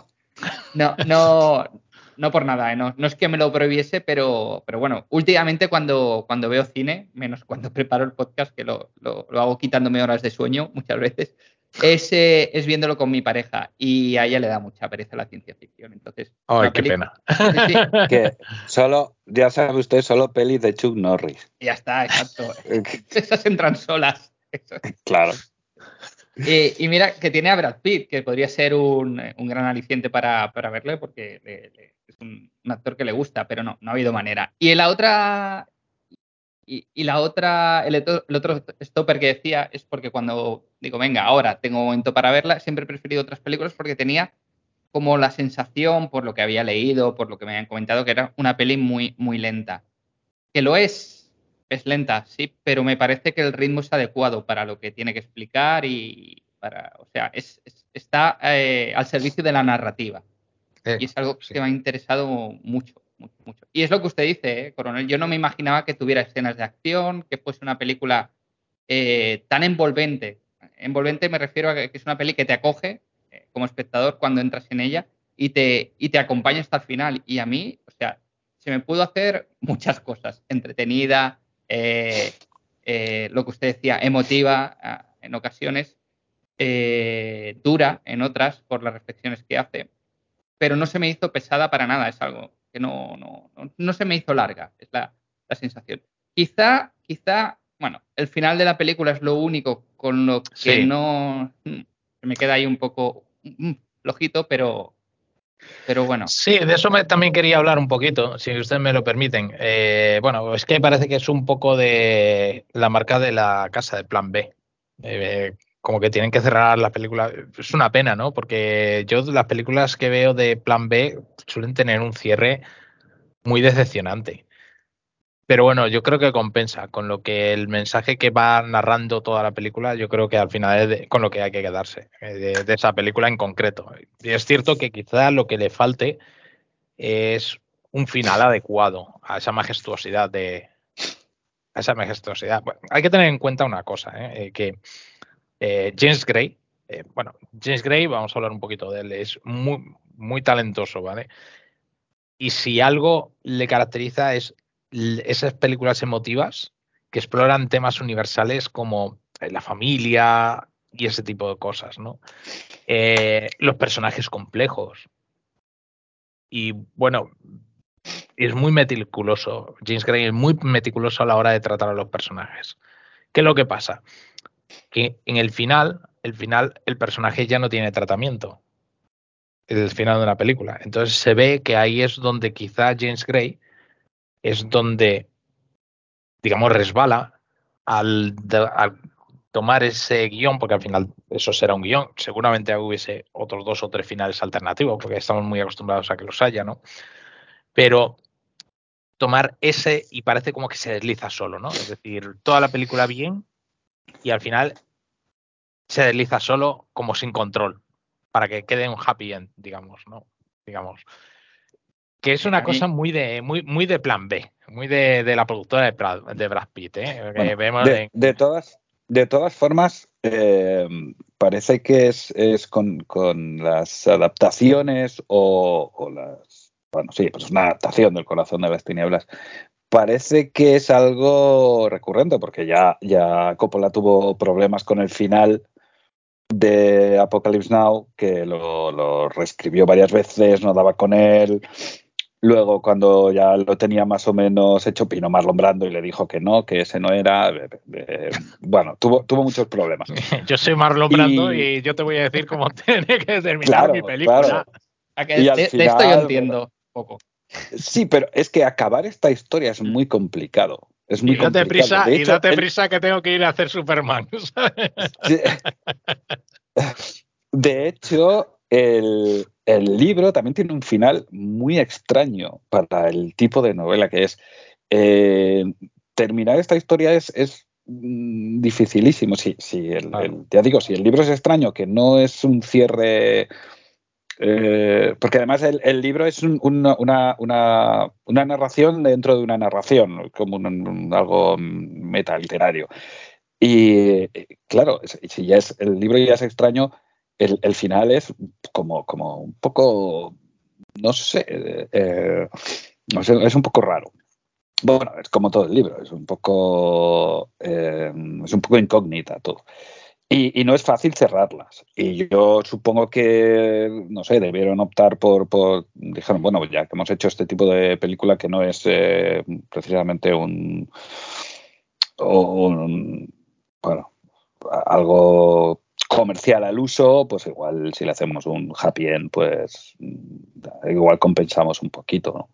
no, no, no por nada, ¿eh? no, no, es que me lo prohibiese, pero, pero bueno, últimamente cuando, cuando veo cine, menos cuando preparo el podcast, que lo, lo, lo hago quitándome horas de sueño muchas veces, es, eh, es, viéndolo con mi pareja y a ella le da mucha pereza la ciencia ficción. Entonces, Ay, qué pena. Sí, sí. Que solo, ya sabe usted, solo pelis de Chuck Norris. Ya está, exacto. Esas entran solas. Claro. Y, y, mira que tiene a Brad Pitt, que podría ser un, gran aliciente para, para verle, porque es un, actor que le gusta, pero no, no ha habido manera. Y la otra, y, la otra, el, otro stopper que decía es porque cuando digo, venga, ahora tengo momento para verla, siempre he preferido otras películas porque tenía como la sensación, por lo que había leído, por lo que me habían comentado, que era una peli muy, muy lenta. Que lo es, es lenta, sí, pero me parece que el ritmo es adecuado para lo que tiene que explicar y para, o sea, es, es, está eh, al servicio de la narrativa. Eh, y es algo sí. que me ha interesado mucho, mucho, mucho. Y es lo que usted dice, ¿eh, coronel. Yo no me imaginaba que tuviera escenas de acción, que fuese una película eh, tan envolvente. Envolvente me refiero a que es una peli que te acoge eh, como espectador cuando entras en ella y te, y te acompaña hasta el final. Y a mí, o sea, se me pudo hacer muchas cosas. Entretenida, eh, lo que usted decía, emotiva ah, en ocasiones, dura en otras por las reflexiones que hace. Pero no se me hizo pesada para nada. Es algo que no, no, no, no se me hizo larga, es la, la, sensación. Quizá, quizá, bueno, el final de la película es lo único con lo que sí. no me queda ahí un poco flojito, pero, pero bueno. Sí, de eso también quería hablar un poquito, si ustedes me lo permiten. Eh, bueno, es que parece que es un poco de la marca de la casa de Plan B. Eh, como que tienen que cerrar la película. Es una pena, ¿no? Porque yo las películas que veo de Plan B suelen tener un cierre muy decepcionante. Pero bueno, yo creo que compensa con lo que el mensaje que va narrando toda la película, yo creo que al final es con lo que hay que quedarse, eh, de, esa película en concreto. Y es cierto que quizá lo que le falte es un final adecuado a esa majestuosidad de... A esa majestuosidad. Hay que tener en cuenta una cosa, ¿eh? que eh, James Gray, eh, bueno, James Gray, vamos a hablar un poquito de él, es muy, muy talentoso, ¿vale? Y si algo le caracteriza es esas películas emotivas que exploran temas universales como la familia y ese tipo de cosas, ¿no? Eh, los personajes complejos. Y bueno, es muy meticuloso. James Gray es muy meticuloso a la hora de tratar a los personajes. ¿Qué es lo que pasa? que en el final, el final, el personaje ya no tiene tratamiento. el final de una película. Entonces se ve que ahí es donde quizá James Gray es donde, digamos, resbala al, tomar ese guion, porque al final eso será un guion, seguramente hubiese otros dos o tres finales alternativos, porque estamos muy acostumbrados a que los haya, ¿no? Pero tomar ese y parece como que se desliza solo, ¿no? Es decir, toda la película bien y al final se desliza solo como sin control, para que quede un happy end, digamos, ¿no? Digamos. Que es una cosa muy de, muy, muy de plan B, muy de, de la productora de Brad, de Brad Pitt, ¿eh? Bueno, vemos de, en- de todas, de todas formas, eh, parece que es, es con, con las adaptaciones o, o las. Bueno, sí, pues una adaptación del corazón de las tinieblas. Parece que es algo recurrente, porque ya, ya Coppola tuvo problemas con el final de Apocalypse Now, que lo, lo reescribió varias veces, no daba con él. Luego, cuando ya lo tenía más o menos hecho, Pino Marlon Brando y le dijo que no, que ese no era. eh, eh, bueno, tuvo, tuvo muchos problemas. Yo soy Marlon Y- Brando y yo te voy a decir cómo tiene que terminar Claro, mi película. claro. A que Y de, al de esto final, yo entiendo poco. Sí, pero es que acabar esta historia es muy complicado. Es muy Y date complicado. prisa, De y hecho, date el- prisa que tengo que ir a hacer Superman. ¿sabes? De hecho, el, el libro también tiene un final muy extraño para el tipo de novela que es. Eh, terminar esta historia es, es mm, dificilísimo. Si, si el, ya digo, si el libro es extraño, que no es un cierre. eh, porque además el, el libro es un- una, una- una- una narración dentro de una narración, como un, un- algo metaliterario. Y eh, claro, si ya es, el libro ya es extraño, el, final es como, como un poco, no sé, eh, no sé, es un poco raro. Bueno, es como todo el libro, es un poco, eh, es un poco incógnita todo. Y, y no es fácil cerrarlas. Y yo supongo que, no sé, debieron optar por, por dijeron, bueno, ya que hemos hecho este tipo de película que no es eh, precisamente un, un, bueno, algo comercial al uso, pues igual si le hacemos un happy end, pues mm, igual compensamos un poquito, ¿no?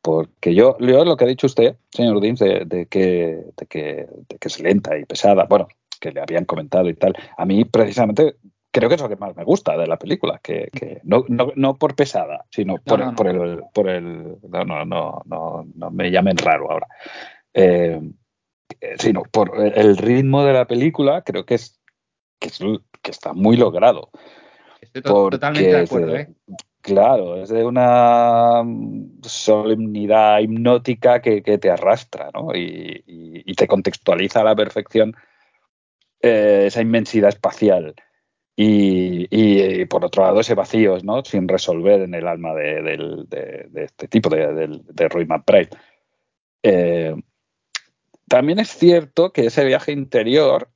Porque yo, yo lo que ha dicho usted, señor Dins, de, de que, de, que, de que es lenta y pesada, bueno, que le habían comentado y tal, a mí precisamente creo que es lo que más me gusta de la película, que, que no, no, no por pesada, sino por, no, por el... Por el no, no, no, no, no me llamen raro ahora. Eh, sino por el ritmo de la película, creo que es que, es, que está muy logrado. Estoy to- totalmente de acuerdo, ¿eh? Claro, es de una solemnidad hipnótica que, que te arrastra, ¿no? Y, y- y te contextualiza a la perfección eh, esa inmensidad espacial. Y, por otro lado, ese vacío, ¿no? Sin resolver en el alma de, del- de- de este tipo, de, de Roy McBride. Eh, también es cierto que ese viaje interior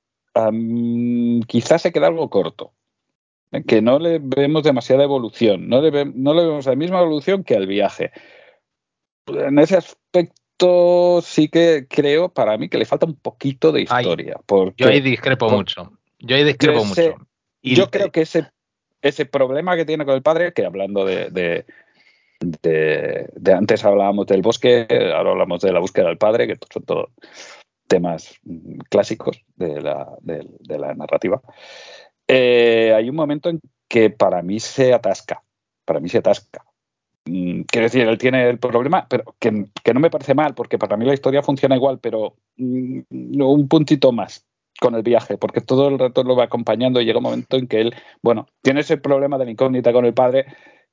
am, quizás se queda algo corto. ¿eh? Que no le vemos demasiada evolución. No le, ve- no le vemos la misma evolución que al viaje. En ese aspecto sí que creo para mí que le falta un poquito de Ay, historia. porque Yo ahí discrepo por- mucho. Yo ahí discrepo mucho. Y yo creo que ese, ese problema que tiene con el padre, que hablando de, de, de- de antes hablábamos del bosque, ahora hablamos de la búsqueda del padre, que son todos temas mm, clásicos de la, narrativa. Eh, hay un momento en que para mí se atasca, para mí se atasca. Mm, Quiero decir, él tiene el problema, pero que, no me parece mal, porque para mí la historia funciona igual, pero mm, un puntito más con el viaje, porque todo el rato lo va acompañando y llega un momento en que él, bueno, tiene ese problema de la incógnita con el padre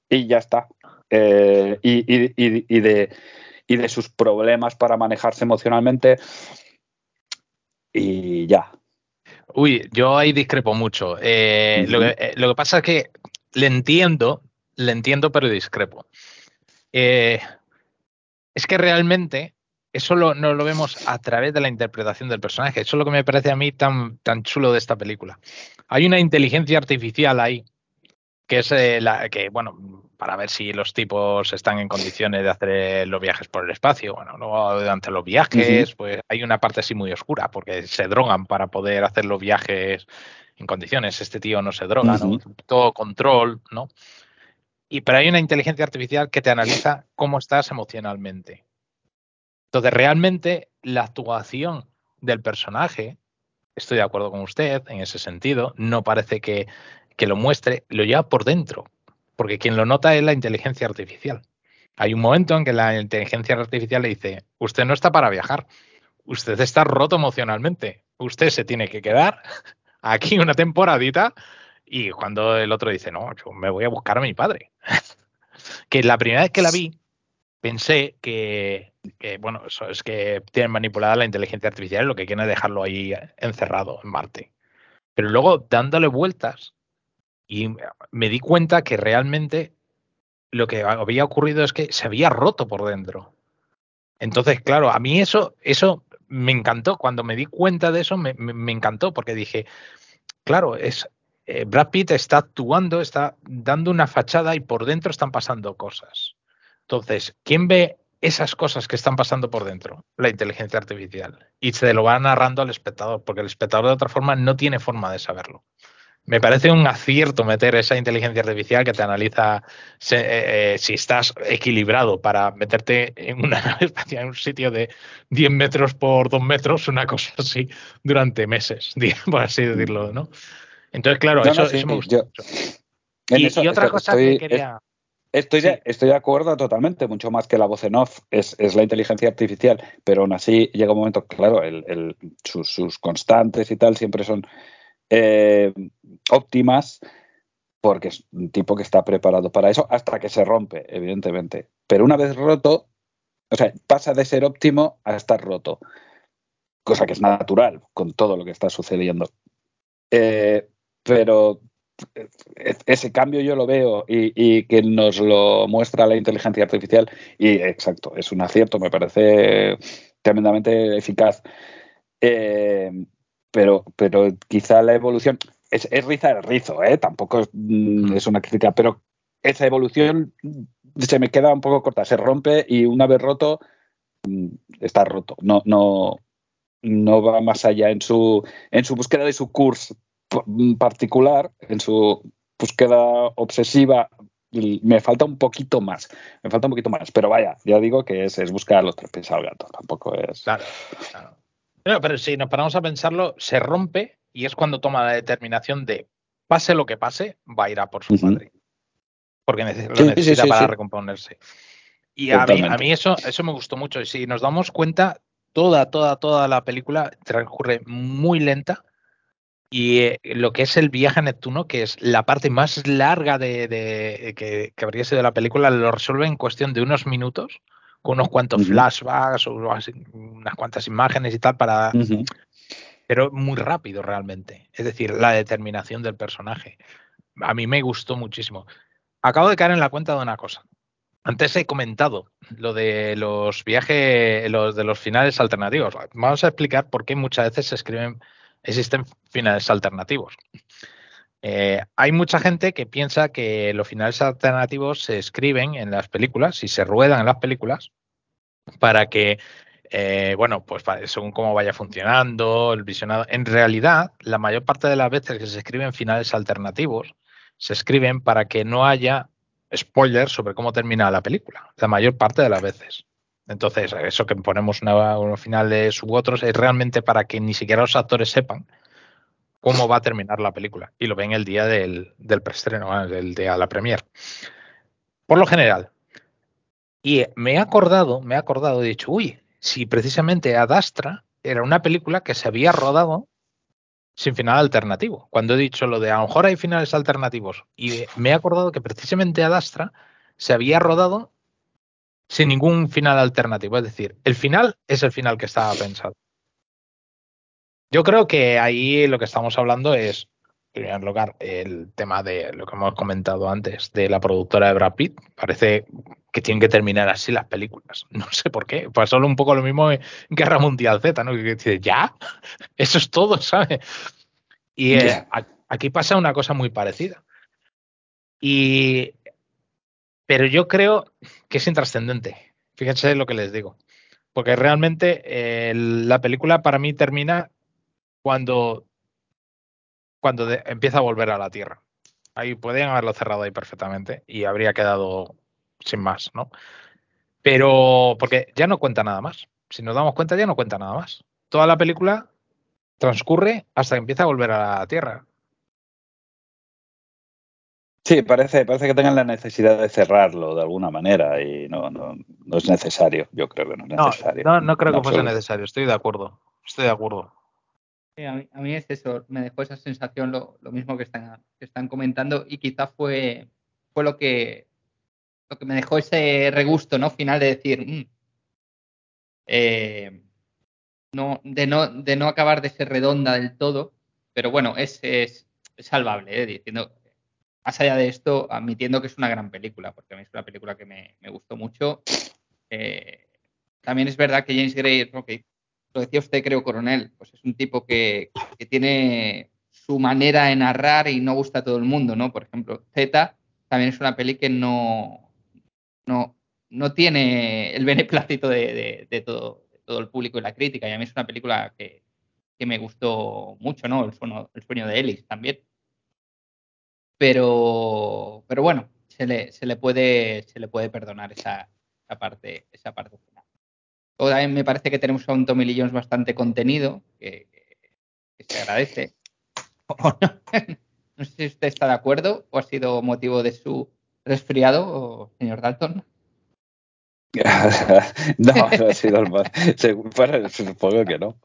y ya está. Eh, y de sus problemas para manejarse emocionalmente y ya. Uy, yo ahí discrepo mucho. Eh, lo, que, eh, lo que pasa es que le entiendo, le entiendo, pero discrepo. Eh, es que realmente eso lo- no lo vemos a través de la interpretación del personaje. Eso es lo que me parece a mí tan, tan chulo de esta película. Hay una inteligencia artificial ahí que es la que, bueno, para ver si los tipos están en condiciones de hacer los viajes por el espacio. Bueno, luego durante los viajes, pues hay una parte así muy oscura, porque se drogan para poder hacer los viajes en condiciones. Este tío no se droga, ¿no? Todo control, ¿no? y, pero hay una inteligencia artificial que te analiza cómo estás emocionalmente. Entonces, realmente la actuación del personaje, estoy de acuerdo con usted en ese sentido, no parece que, que lo muestre, lo lleva por dentro, porque quien lo nota es la inteligencia artificial. Hay un momento en que la inteligencia artificial le dice, usted no está para viajar, usted está roto emocionalmente, usted se tiene que quedar aquí una temporadita y cuando el otro dice, no, yo me voy a buscar a mi padre. que la primera vez que la vi, pensé que, que, bueno, eso es que tienen manipulada la inteligencia artificial y lo que quieren es dejarlo ahí encerrado en Marte. Pero luego dándole vueltas y me di cuenta que realmente lo que había ocurrido es que se había roto por dentro. Entonces, claro, a mí eso, eso me encantó. Cuando me di cuenta de eso, me, me, encantó, porque dije, claro, es, eh, Brad Pitt está actuando, está dando una fachada y por dentro están pasando cosas. Entonces, ¿quién ve esas cosas que están pasando por dentro? La inteligencia artificial. Y se lo va narrando al espectador, porque el espectador de otra forma no tiene forma de saberlo. Me parece un acierto meter esa inteligencia artificial que te analiza si, eh, si estás equilibrado para meterte en una nave espacial en un sitio de 10 metros por 2 metros, una cosa así, durante meses, por así decirlo, ¿no? Entonces, claro, No, eso, no, sí, eso me gustó yo- mucho. En Y, eso y otra estoy- cosa estoy- que quería. Estoy, Sí. de, estoy de acuerdo totalmente, mucho más que la voz en off es, es la inteligencia artificial, pero aún así llega un momento, claro, el, el- sus, sus constantes y tal siempre son eh, óptimas porque es un tipo que está preparado para eso hasta que se rompe, evidentemente. Pero una vez roto, o sea, pasa de ser óptimo a estar roto, cosa que es natural con todo lo que está sucediendo. Eh, pero eh, ese cambio yo lo veo y, que nos lo muestra la inteligencia artificial y exacto, es un acierto, me parece tremendamente eficaz. Pero, pero quizá la evolución es, es rizar el rizo, ¿eh? tampoco es, mm, es una crítica, pero esa evolución se me queda un poco corta, se rompe y una vez roto mm, está roto, no, no, no va más allá en su, en su búsqueda de su curso particular, en su búsqueda obsesiva, me falta un poquito más, me falta un poquito más, pero vaya, ya digo que es, es buscar los tres pies al gato, tampoco es... Claro, claro. Pero, pero si nos paramos a pensarlo, se rompe y es cuando toma la determinación de pase lo que pase, va a ir a por su Ujú. padre. Porque lo Sí, sí, necesita sí, para recomponerse. Y a mí, a Totalmente. mí eso, eso me gustó mucho. Y si nos damos cuenta, toda, toda, toda la película transcurre muy lenta. Y eh, lo que es el viaje a Neptuno, que es la parte más larga de, de- que, que habría sido la película, lo resuelve en cuestión de unos minutos, con unos cuantos flashbacks o unas cuantas imágenes y tal, para, pero muy rápido realmente. Es decir, la determinación del personaje. A mí me gustó muchísimo. Acabo de caer en la cuenta de una cosa. Antes he comentado lo de los viajes, los de los finales alternativos. Vamos a explicar por qué muchas veces se escriben, existen finales alternativos. Eh, hay mucha gente que piensa que los finales alternativos se escriben en las películas y se ruedan en las películas para que, eh, bueno, pues según cómo vaya funcionando el visionado. En realidad, la mayor parte de las veces que se escriben finales alternativos, se escriben para que no haya spoilers sobre cómo termina la película. La mayor parte de las veces. Entonces, eso que ponemos una- unos finales u otros es realmente para que ni siquiera los actores sepan cómo va a terminar la película y lo ven el día del, preestreno, ah, del día de la premier. Por lo general. Y me he acordado, me he acordado, he dicho, uy, si precisamente Ad Astra era una película que se había rodado sin final alternativo. Cuando he dicho lo de a lo mejor hay finales alternativos, y me he acordado que precisamente Ad Astra se había rodado sin ningún final alternativo. Es decir, el final es el final que estaba pensado. Yo creo que ahí lo que estamos hablando es, en primer lugar, el tema de lo que hemos comentado antes, de la productora de Brad Pitt. Parece que tienen que terminar así las películas. No sé por qué. Pasó un poco lo mismo en Guerra Mundial Z, ¿no? Que dices, ya, eso es todo, ¿sabes? Y eh, aquí pasa una cosa muy parecida. Y, pero yo creo que es intrascendente. Fíjense lo que les digo. Porque realmente eh, la película para mí termina cuando, cuando de- empieza a volver a la Tierra. Ahí podían haberlo cerrado ahí perfectamente y habría quedado sin más, ¿no? Pero porque ya no cuenta nada más. Si nos damos cuenta, ya no cuenta nada más. Toda la película transcurre hasta que empieza a volver a la Tierra. Sí, parece, parece que tengan la necesidad de cerrarlo de alguna manera y no, no, no es necesario. Yo creo que no es No, necesario. no, no creo En que fuese necesario. Estoy de acuerdo. Estoy de acuerdo. A, mí, a mí es eso, me dejó esa sensación lo, lo mismo que están, que están comentando y quizá fue, fue lo que lo que me dejó ese regusto ¿no? final de decir "Mm, eh, no, de, no, de no acabar de ser redonda del todo, pero bueno, es, es, es salvable, ¿eh? diciendo, más allá de esto, admitiendo que es una gran película, porque a mí es una película que me, me gustó mucho. Eh, también es verdad que James Gray, que lo decía usted, creo, coronel, pues es un tipo que, tiene su manera de narrar y no gusta a todo el mundo, ¿no? Por ejemplo, Z también es una peli que no, no, no tiene el beneplácito de, de, todo, todo el público y la crítica. Y a mí es una película que, que me gustó mucho, ¿no? El sueño, el sueño de Ellis también. Pero, pero bueno, se le, se le puede, se le puede perdonar esa, esa parte, esa parte Luego también me parece que tenemos a un Tommy Lee Jones bastante contenido, que, se agradece. No sé si usted está de acuerdo o ha sido motivo de su resfriado, señor Dalton. no, no ha sido el más. Bueno, supongo que no.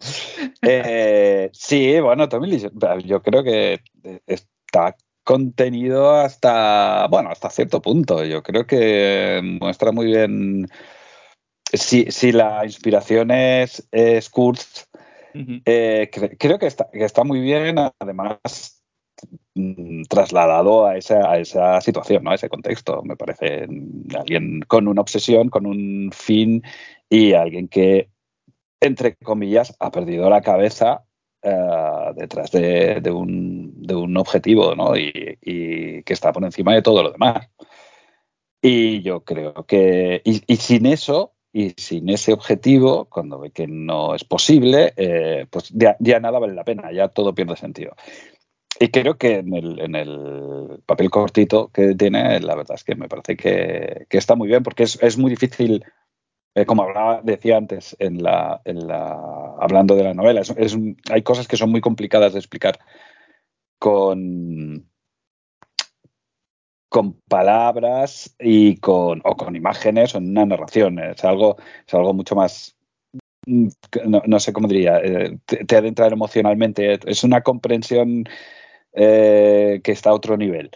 Eh, sí, bueno, Tommy Lee, yo creo que está contenido hasta, bueno, hasta cierto punto. Yo creo que muestra muy bien. Si, si la inspiración es, es Kurtz, eh, cre- creo que está, que está muy bien, además, mm, trasladado a esa, a esa situación, ¿no? a ese contexto. Me parece alguien con una obsesión, con un fin y alguien que, entre comillas, ha perdido la cabeza eh, detrás de, de un, de un objetivo ¿no? y, y que está por encima de todo lo demás. Y yo creo que, y, y sin eso, y sin ese objetivo, cuando ve que no es posible, eh, pues ya, ya nada vale la pena, ya todo pierde sentido. Y creo que en el, papel cortito que tiene, la verdad es que me parece que, que está muy bien, porque es, es muy difícil, eh, como decía antes, en la, en la, hablando de la novela, hay cosas que son muy complicadas de explicar con, con palabras y con, o con imágenes o en una narración. Es algo, es algo mucho más mm, no, no sé cómo diría, eh, te, te ha de entrar emocionalmente. Es una comprensión eh, que está a otro nivel.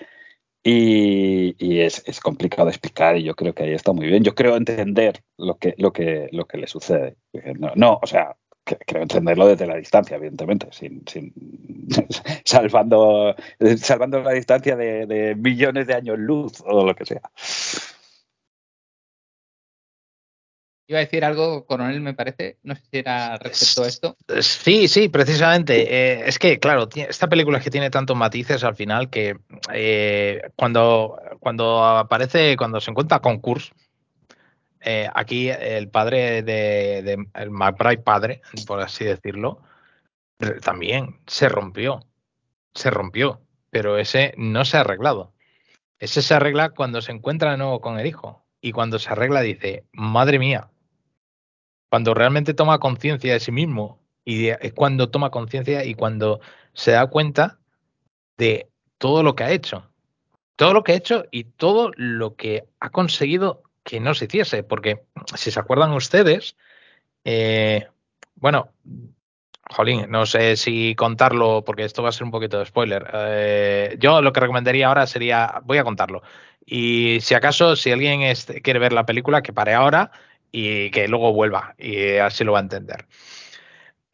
Y, y es, es complicado explicar y yo creo que ahí está muy bien. Yo creo entender lo que, lo que, lo que le sucede. No, no, o sea, creo entenderlo desde la distancia, evidentemente, sin, sin salvando, salvando la distancia de, de millones de años luz o lo que sea. Iba a decir algo, coronel, me parece. No sé si era respecto a esto. Sí, sí, precisamente. Eh, es que, claro, esta película es que tiene tantos matices al final que eh, cuando, cuando aparece, cuando se encuentra con Kurz, eh, aquí el padre de, de- el McBride padre, por así decirlo, también se rompió, se rompió, pero ese no se ha arreglado. Ese se arregla cuando se encuentra de nuevo con el hijo y cuando se arregla dice, madre mía, cuando realmente toma conciencia de sí mismo y es cuando toma conciencia y cuando se da cuenta de todo lo que ha hecho. Todo lo que ha hecho y todo lo que ha conseguido que no se hiciese. Porque si se acuerdan ustedes, eh, bueno, jolín, no sé si contarlo porque esto va a ser un poquito de spoiler. Eh, yo lo que recomendaría ahora sería, voy a contarlo. Y si acaso, si alguien es- quiere ver la película, que pare ahora y que luego vuelva y así lo va a entender.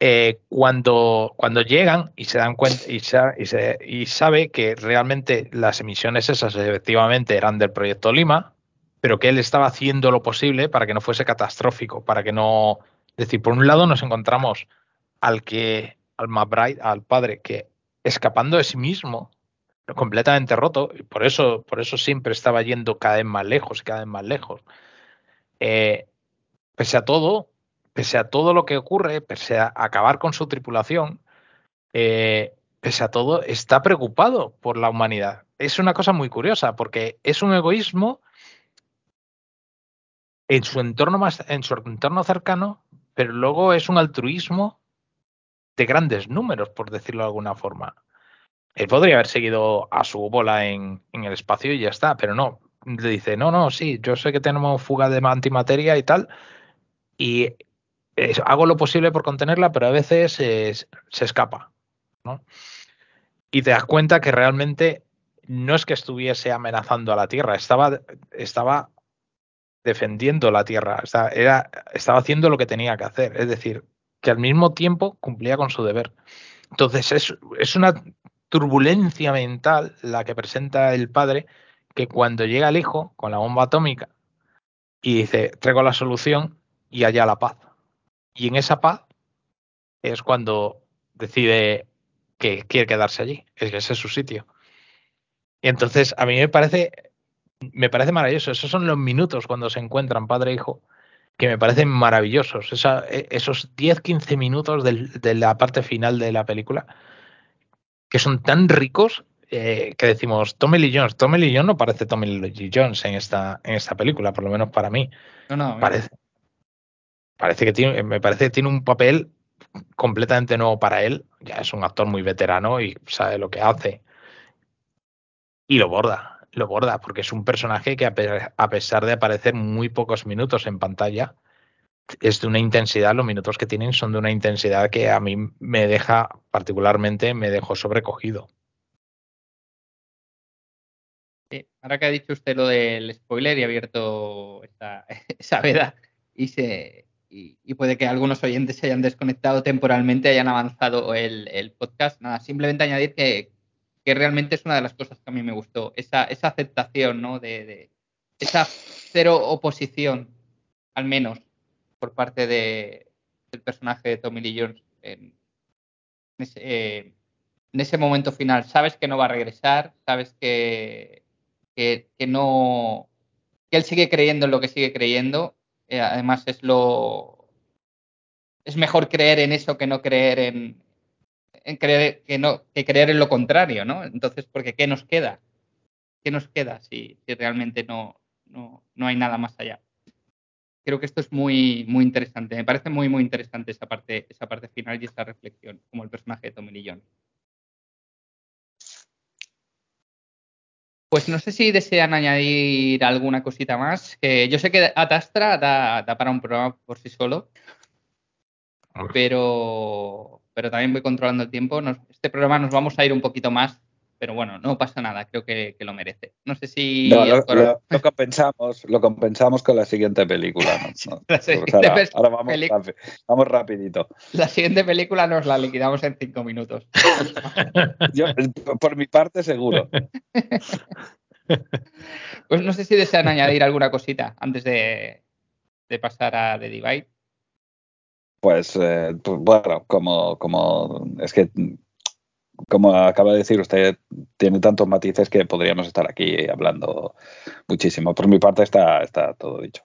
Eh, cuando, cuando llegan y se dan cuenta y, se- y sabe que realmente las emisiones esas efectivamente eran del proyecto Lima, pero que él estaba haciendo lo posible para que no fuese catastrófico, para que no... Es decir, por un lado nos encontramos al que, al McBride, al padre, que escapando de sí mismo, completamente roto, y por eso, por eso siempre estaba yendo cada vez más lejos y cada vez más lejos. Eh, pese a todo, pese a todo lo que ocurre, pese a acabar con su tripulación, eh, pese a todo, está preocupado por la humanidad. es una cosa muy curiosa, porque es un egoísmo en su entorno más, en su entorno cercano, pero luego es un altruismo de grandes números, por decirlo de alguna forma. Él podría haber seguido a su bola en, en el espacio y ya está, pero no. Le dice, no, no, sí, yo sé que tenemos fuga de antimateria y tal, y hago lo posible por contenerla, pero a veces se escapa. ¿no? Y te das cuenta que realmente no es que estuviese amenazando a la Tierra, estaba, estaba defendiendo la Tierra, era, estaba haciendo lo que tenía que hacer, es decir, que al mismo tiempo cumplía con su deber. Entonces es, es una turbulencia mental la que presenta el padre, que cuando llega el hijo con la bomba atómica y dice, traigo la solución y haya la paz. Y en esa paz es cuando decide que quiere quedarse allí, es que ese es su sitio. Y entonces a mí me parece, me parece maravilloso. Esos son los minutos cuando se encuentran padre e hijo que me parecen maravillosos. Esa- e- esos 10-15 minutos del- de la parte final de la película que son tan ricos eh, que decimos Tommy Lee Jones. Tommy Lee Jones no parece Tommy Lee Jones en esta, en esta película, por lo menos para mí. No, no, Parece, parece que tiene, me parece que tiene un papel completamente nuevo para él. Ya es un actor muy veterano y sabe lo que hace. Y lo borda, lo borda, porque es un personaje que a, pe- a pesar de aparecer muy pocos minutos en pantalla, es de una intensidad, los minutos que tienen son de una intensidad que a mí me deja, particularmente, me dejó sobrecogido. Ahora que ha dicho usted lo del spoiler y ha abierto esa, esa veda y, se, y, y puede que algunos oyentes se hayan desconectado temporalmente, hayan avanzado el, el podcast, nada, simplemente añadir que, que realmente es una de las cosas que a mí me gustó, esa, esa aceptación, ¿no? De, de esa cero oposición, al menos, por parte de, del personaje de Tommy Lee Jones en, ese, eh, en ese momento final. Sabes que no va a regresar, sabes que, que, que no que él sigue creyendo en lo que sigue creyendo. Eh, además, es lo es mejor creer en eso que no creer en, en creer que no que creer en lo contrario, ¿no? Entonces, porque ¿qué nos queda? ¿Qué nos queda si, si realmente no, no, no hay nada más allá? Creo que esto es muy, muy interesante. Me parece muy, muy interesante esa parte, esa parte final y esa reflexión, como el personaje de Jones. Pues no sé si desean añadir alguna cosita más. Que yo sé que Atastra da, da para un programa por sí solo, pero, pero también voy controlando el tiempo. Nos- este programa nos vamos a ir un poquito más, pero bueno, no pasa nada, creo que, que lo merece. No sé si... No, lo, coro- lo- lo compensamos, lo compensamos con la siguiente película. pues ahora, vamos, vamos rapidito. La siguiente película nos la liquidamos en cinco minutos. Yo, por mi parte, seguro. Pues no sé si desean añadir alguna cosita antes de, de pasar a The Divide. Pues, eh, pues, bueno, como, como es que como acaba de decir usted, tiene tantos matices que podríamos estar aquí hablando muchísimo. Por mi parte está, está todo dicho.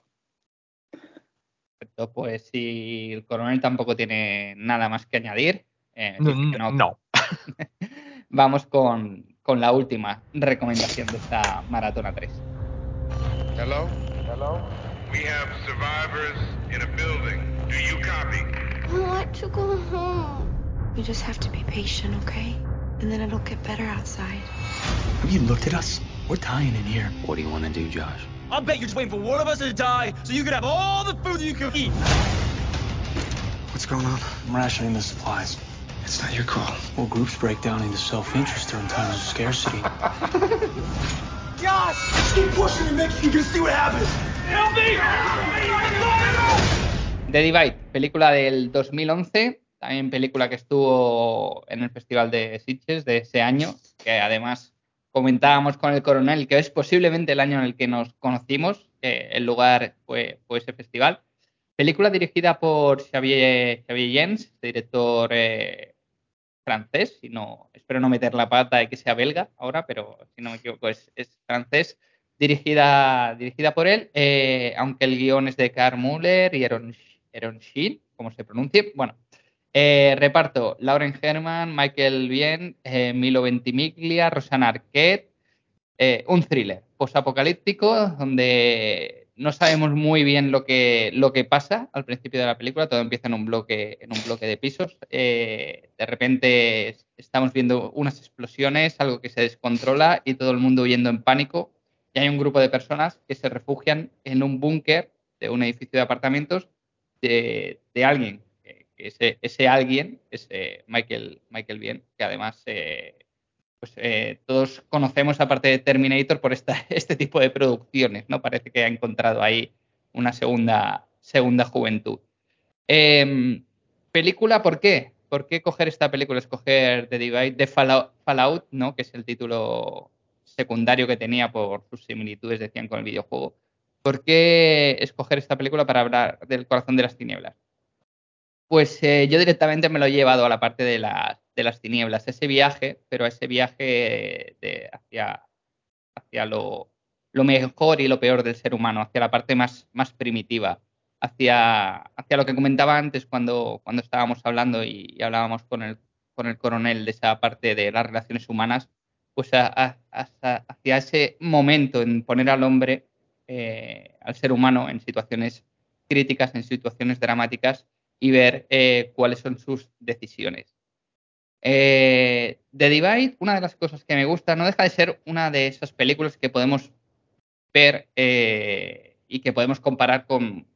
Pues si el coronel tampoco tiene nada más que añadir, eh, que no, No. vamos con, con la última recomendación de esta Maratona 3. Hello? Hello? We have survivors in a building. Do you copy? I want to go home. You just have to be patient, okay? And then it'll get better outside. Have you looked at us? We're dying in here. What do you want to do, Josh? I'll bet you're just waiting for one of us to die so you can have all the food that you can eat. What's going on? I'm rationing the supplies. It's not your call. Well, groups break down into self-interest during times of scarcity. Josh! Keep pushing and make you can see what happens. Help me! The Divide, película del 2011, también película que estuvo en el Festival de Sitges de ese año, que además comentábamos con el coronel que es posiblemente el año en el que nos conocimos, el lugar fue, fue ese festival. Película dirigida por Xavier, Xavier Jens, este director eh, francés, si no, espero no meter la pata y que sea belga ahora, pero si no me equivoco es, es francés, dirigida, dirigida por él, eh, aunque el guion es de Karl Müller y Aaron, Aaron Schill, como se pronuncie. Bueno, eh, reparto, Lauren Herman, Michael Bien, eh, Milo Ventimiglia, Rosanna Arquette, eh, un thriller posapocalíptico donde no sabemos muy bien lo que, lo que pasa al principio de la película. Todo empieza en un bloque, en un bloque de pisos. De repente estamos viendo unas explosiones, algo que se descontrola y todo el mundo huyendo en pánico. Y hay un grupo de personas que se refugian en un búnker de un edificio de apartamentos de, alguien. Ese, ese alguien es eh, Michael, Michael Bien, que además eh, pues, eh, todos conocemos aparte de Terminator por esta, este tipo de producciones, ¿no? Parece que ha encontrado ahí una segunda, segunda juventud. Em, película, ¿por qué? ¿Por qué coger esta película? Escoger The Divide de Fallout, Fallout, ¿no? Que es el título secundario que tenía por sus similitudes, decían, con el videojuego. ¿Por qué escoger esta película para hablar del corazón de las tinieblas? Pues eh, yo directamente me lo he llevado a la parte de, de las tinieblas, ese viaje, pero ese viaje de, hacia, hacia lo, lo, mejor y lo peor del ser humano, hacia la parte más, más primitiva, hacia, hacia lo que comentaba antes cuando, cuando estábamos hablando y, hablábamos con el, con el coronel de esa parte de las relaciones humanas, pues hacia ese momento en poner al hombre, eh, al ser humano, en situaciones críticas, en situaciones dramáticas, y ver eh, cuáles son sus decisiones. Eh, The Divide, una de las cosas que me gusta, no deja de ser una de esas películas que podemos ver y que podemos comparar con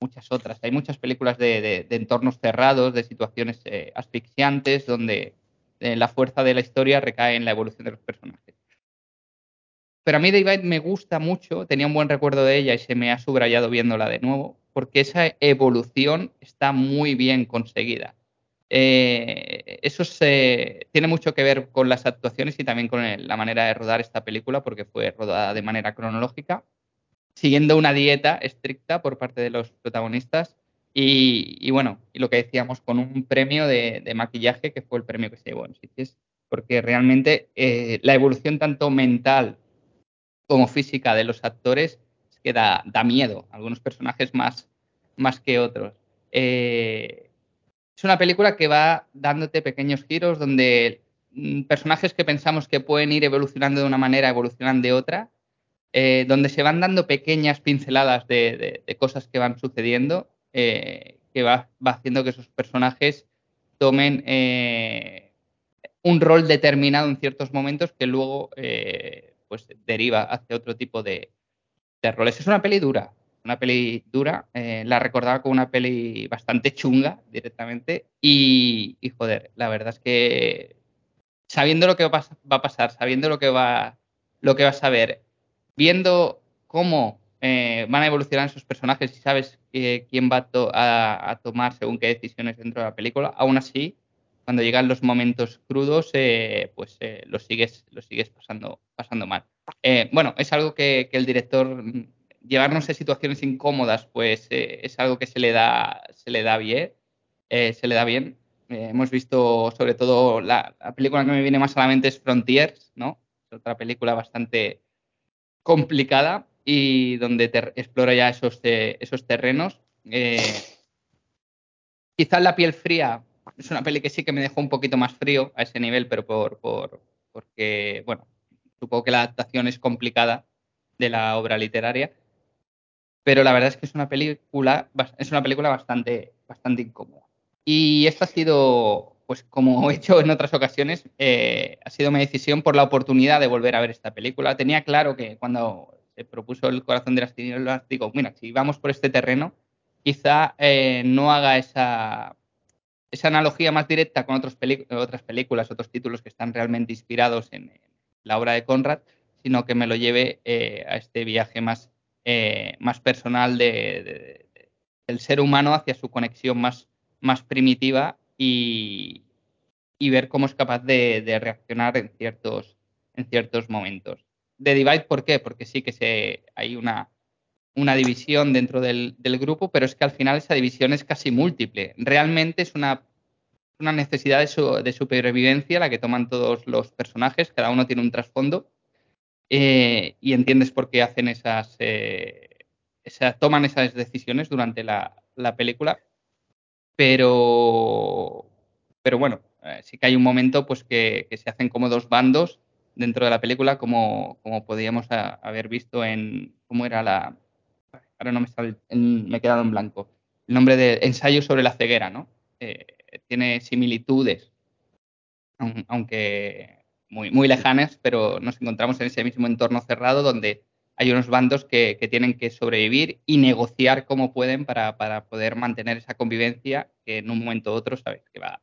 muchas otras. Hay muchas películas de, entornos cerrados, de situaciones asfixiantes, donde la fuerza de la historia recae en la evolución de los personajes. Pero a mí Divide me gusta mucho, tenía un buen recuerdo de ella y se me ha subrayado viéndola de nuevo, porque esa evolución está muy bien conseguida. Eh, eso tiene mucho que ver con las actuaciones y también con la manera de rodar esta película, porque fue rodada de manera cronológica, siguiendo una dieta estricta por parte de los protagonistas y, bueno, y lo que decíamos, con un premio de, de, maquillaje que fue el premio que se llevó en Sitges, porque realmente eh, la evolución tanto mental como física de los actores que da, da miedo, algunos personajes más, más que otros. Eh, es una película que va dándote pequeños giros donde mm, personajes que pensamos que pueden ir evolucionando de una manera evolucionan de otra, eh, donde se van dando pequeñas pinceladas de, de, cosas que van sucediendo, eh, que va, va, haciendo que esos personajes tomen un rol determinado en ciertos momentos que luego pues deriva hacia otro tipo de, de roles. Es una peli dura, una peli dura, eh, la recordaba como una peli bastante chunga directamente y, joder, la verdad es que sabiendo lo que va a pasar, sabiendo lo que va, lo que vas a ver, viendo cómo eh, van a evolucionar esos personajes y sabes eh, quién va a, a, tomar según qué decisiones dentro de la película, aún así, cuando llegan los momentos crudos, eh, pues lo sigues, lo sigues pasando, pasando mal. Eh, bueno, es algo que, el director, llevarnos a situaciones incómodas, pues eh, es algo que se le da, se le da bien. Eh, se le da bien. Eh, hemos visto, sobre todo, la, la, película que me viene más a la mente es Frontiers, ¿no? Es otra película bastante complicada y donde te explora ya esos, esos terrenos. quizás La piel fría es una peli que sí que me dejó un poquito más frío a ese nivel, pero por, por porque, bueno, Supongo que la adaptación es complicada de la obra literaria, pero la verdad es que es una película, es una película bastante, bastante incómoda. Y esta ha sido, pues como he hecho en otras ocasiones, eh, ha sido mi decisión por la oportunidad de volver a ver esta película. Tenía claro que cuando se propuso el corazón de las tinieblas, digo, mira, si vamos por este terreno, quizá eh, no haga esa, esa analogía más directa con otras películas, otros títulos que están realmente inspirados en, la obra de Conrad, sino que me lo lleve eh, a este viaje más, eh, personal de, de, de, del ser humano hacia su conexión más, primitiva y, ver cómo es capaz de, reaccionar en ciertos, en ciertos momentos. De Divide, ¿por qué? Porque sí que hay una, una división dentro del, grupo, pero es que al final esa división es casi múltiple. Realmente es una una necesidad de, su, de, supervivencia la que toman todos los personajes, cada uno tiene un trasfondo eh, y entiendes por qué hacen esas, eh, toman esas decisiones durante la, la película, pero, pero bueno, eh, sí que hay un momento pues que, se hacen como dos bandos dentro de la película, como, como podíamos haber visto en. ¿Cómo era la.? Ahora no me sale. me he quedado en blanco. El nombre de ensayo sobre la ceguera, ¿no? Eh, tiene similitudes, aun- aunque muy, lejanas, pero nos encontramos en ese mismo entorno cerrado donde hay unos bandos que, tienen que sobrevivir y negociar como pueden para, poder mantener esa convivencia que en un momento u otro sabes que va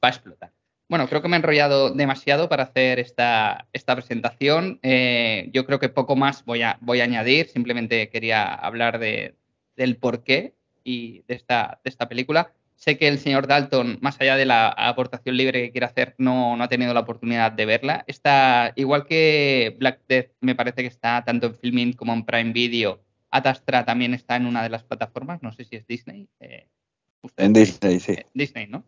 a explotar. Bueno, creo que me he enrollado demasiado para hacer esta, esta presentación. Eh, yo creo que poco más voy a, voy a añadir. Simplemente quería hablar de, del porqué y de esta, de esta película. Sé que el señor Dalton, más allá de la aportación libre que quiere hacer, no, no ha tenido la oportunidad de verla. Está, igual que Black Death, me parece que está tanto en Filmin como en Prime Video. Atastra también está en una de las plataformas, no sé si es Disney. Eh, En Disney, sí. eh, Disney, ¿no?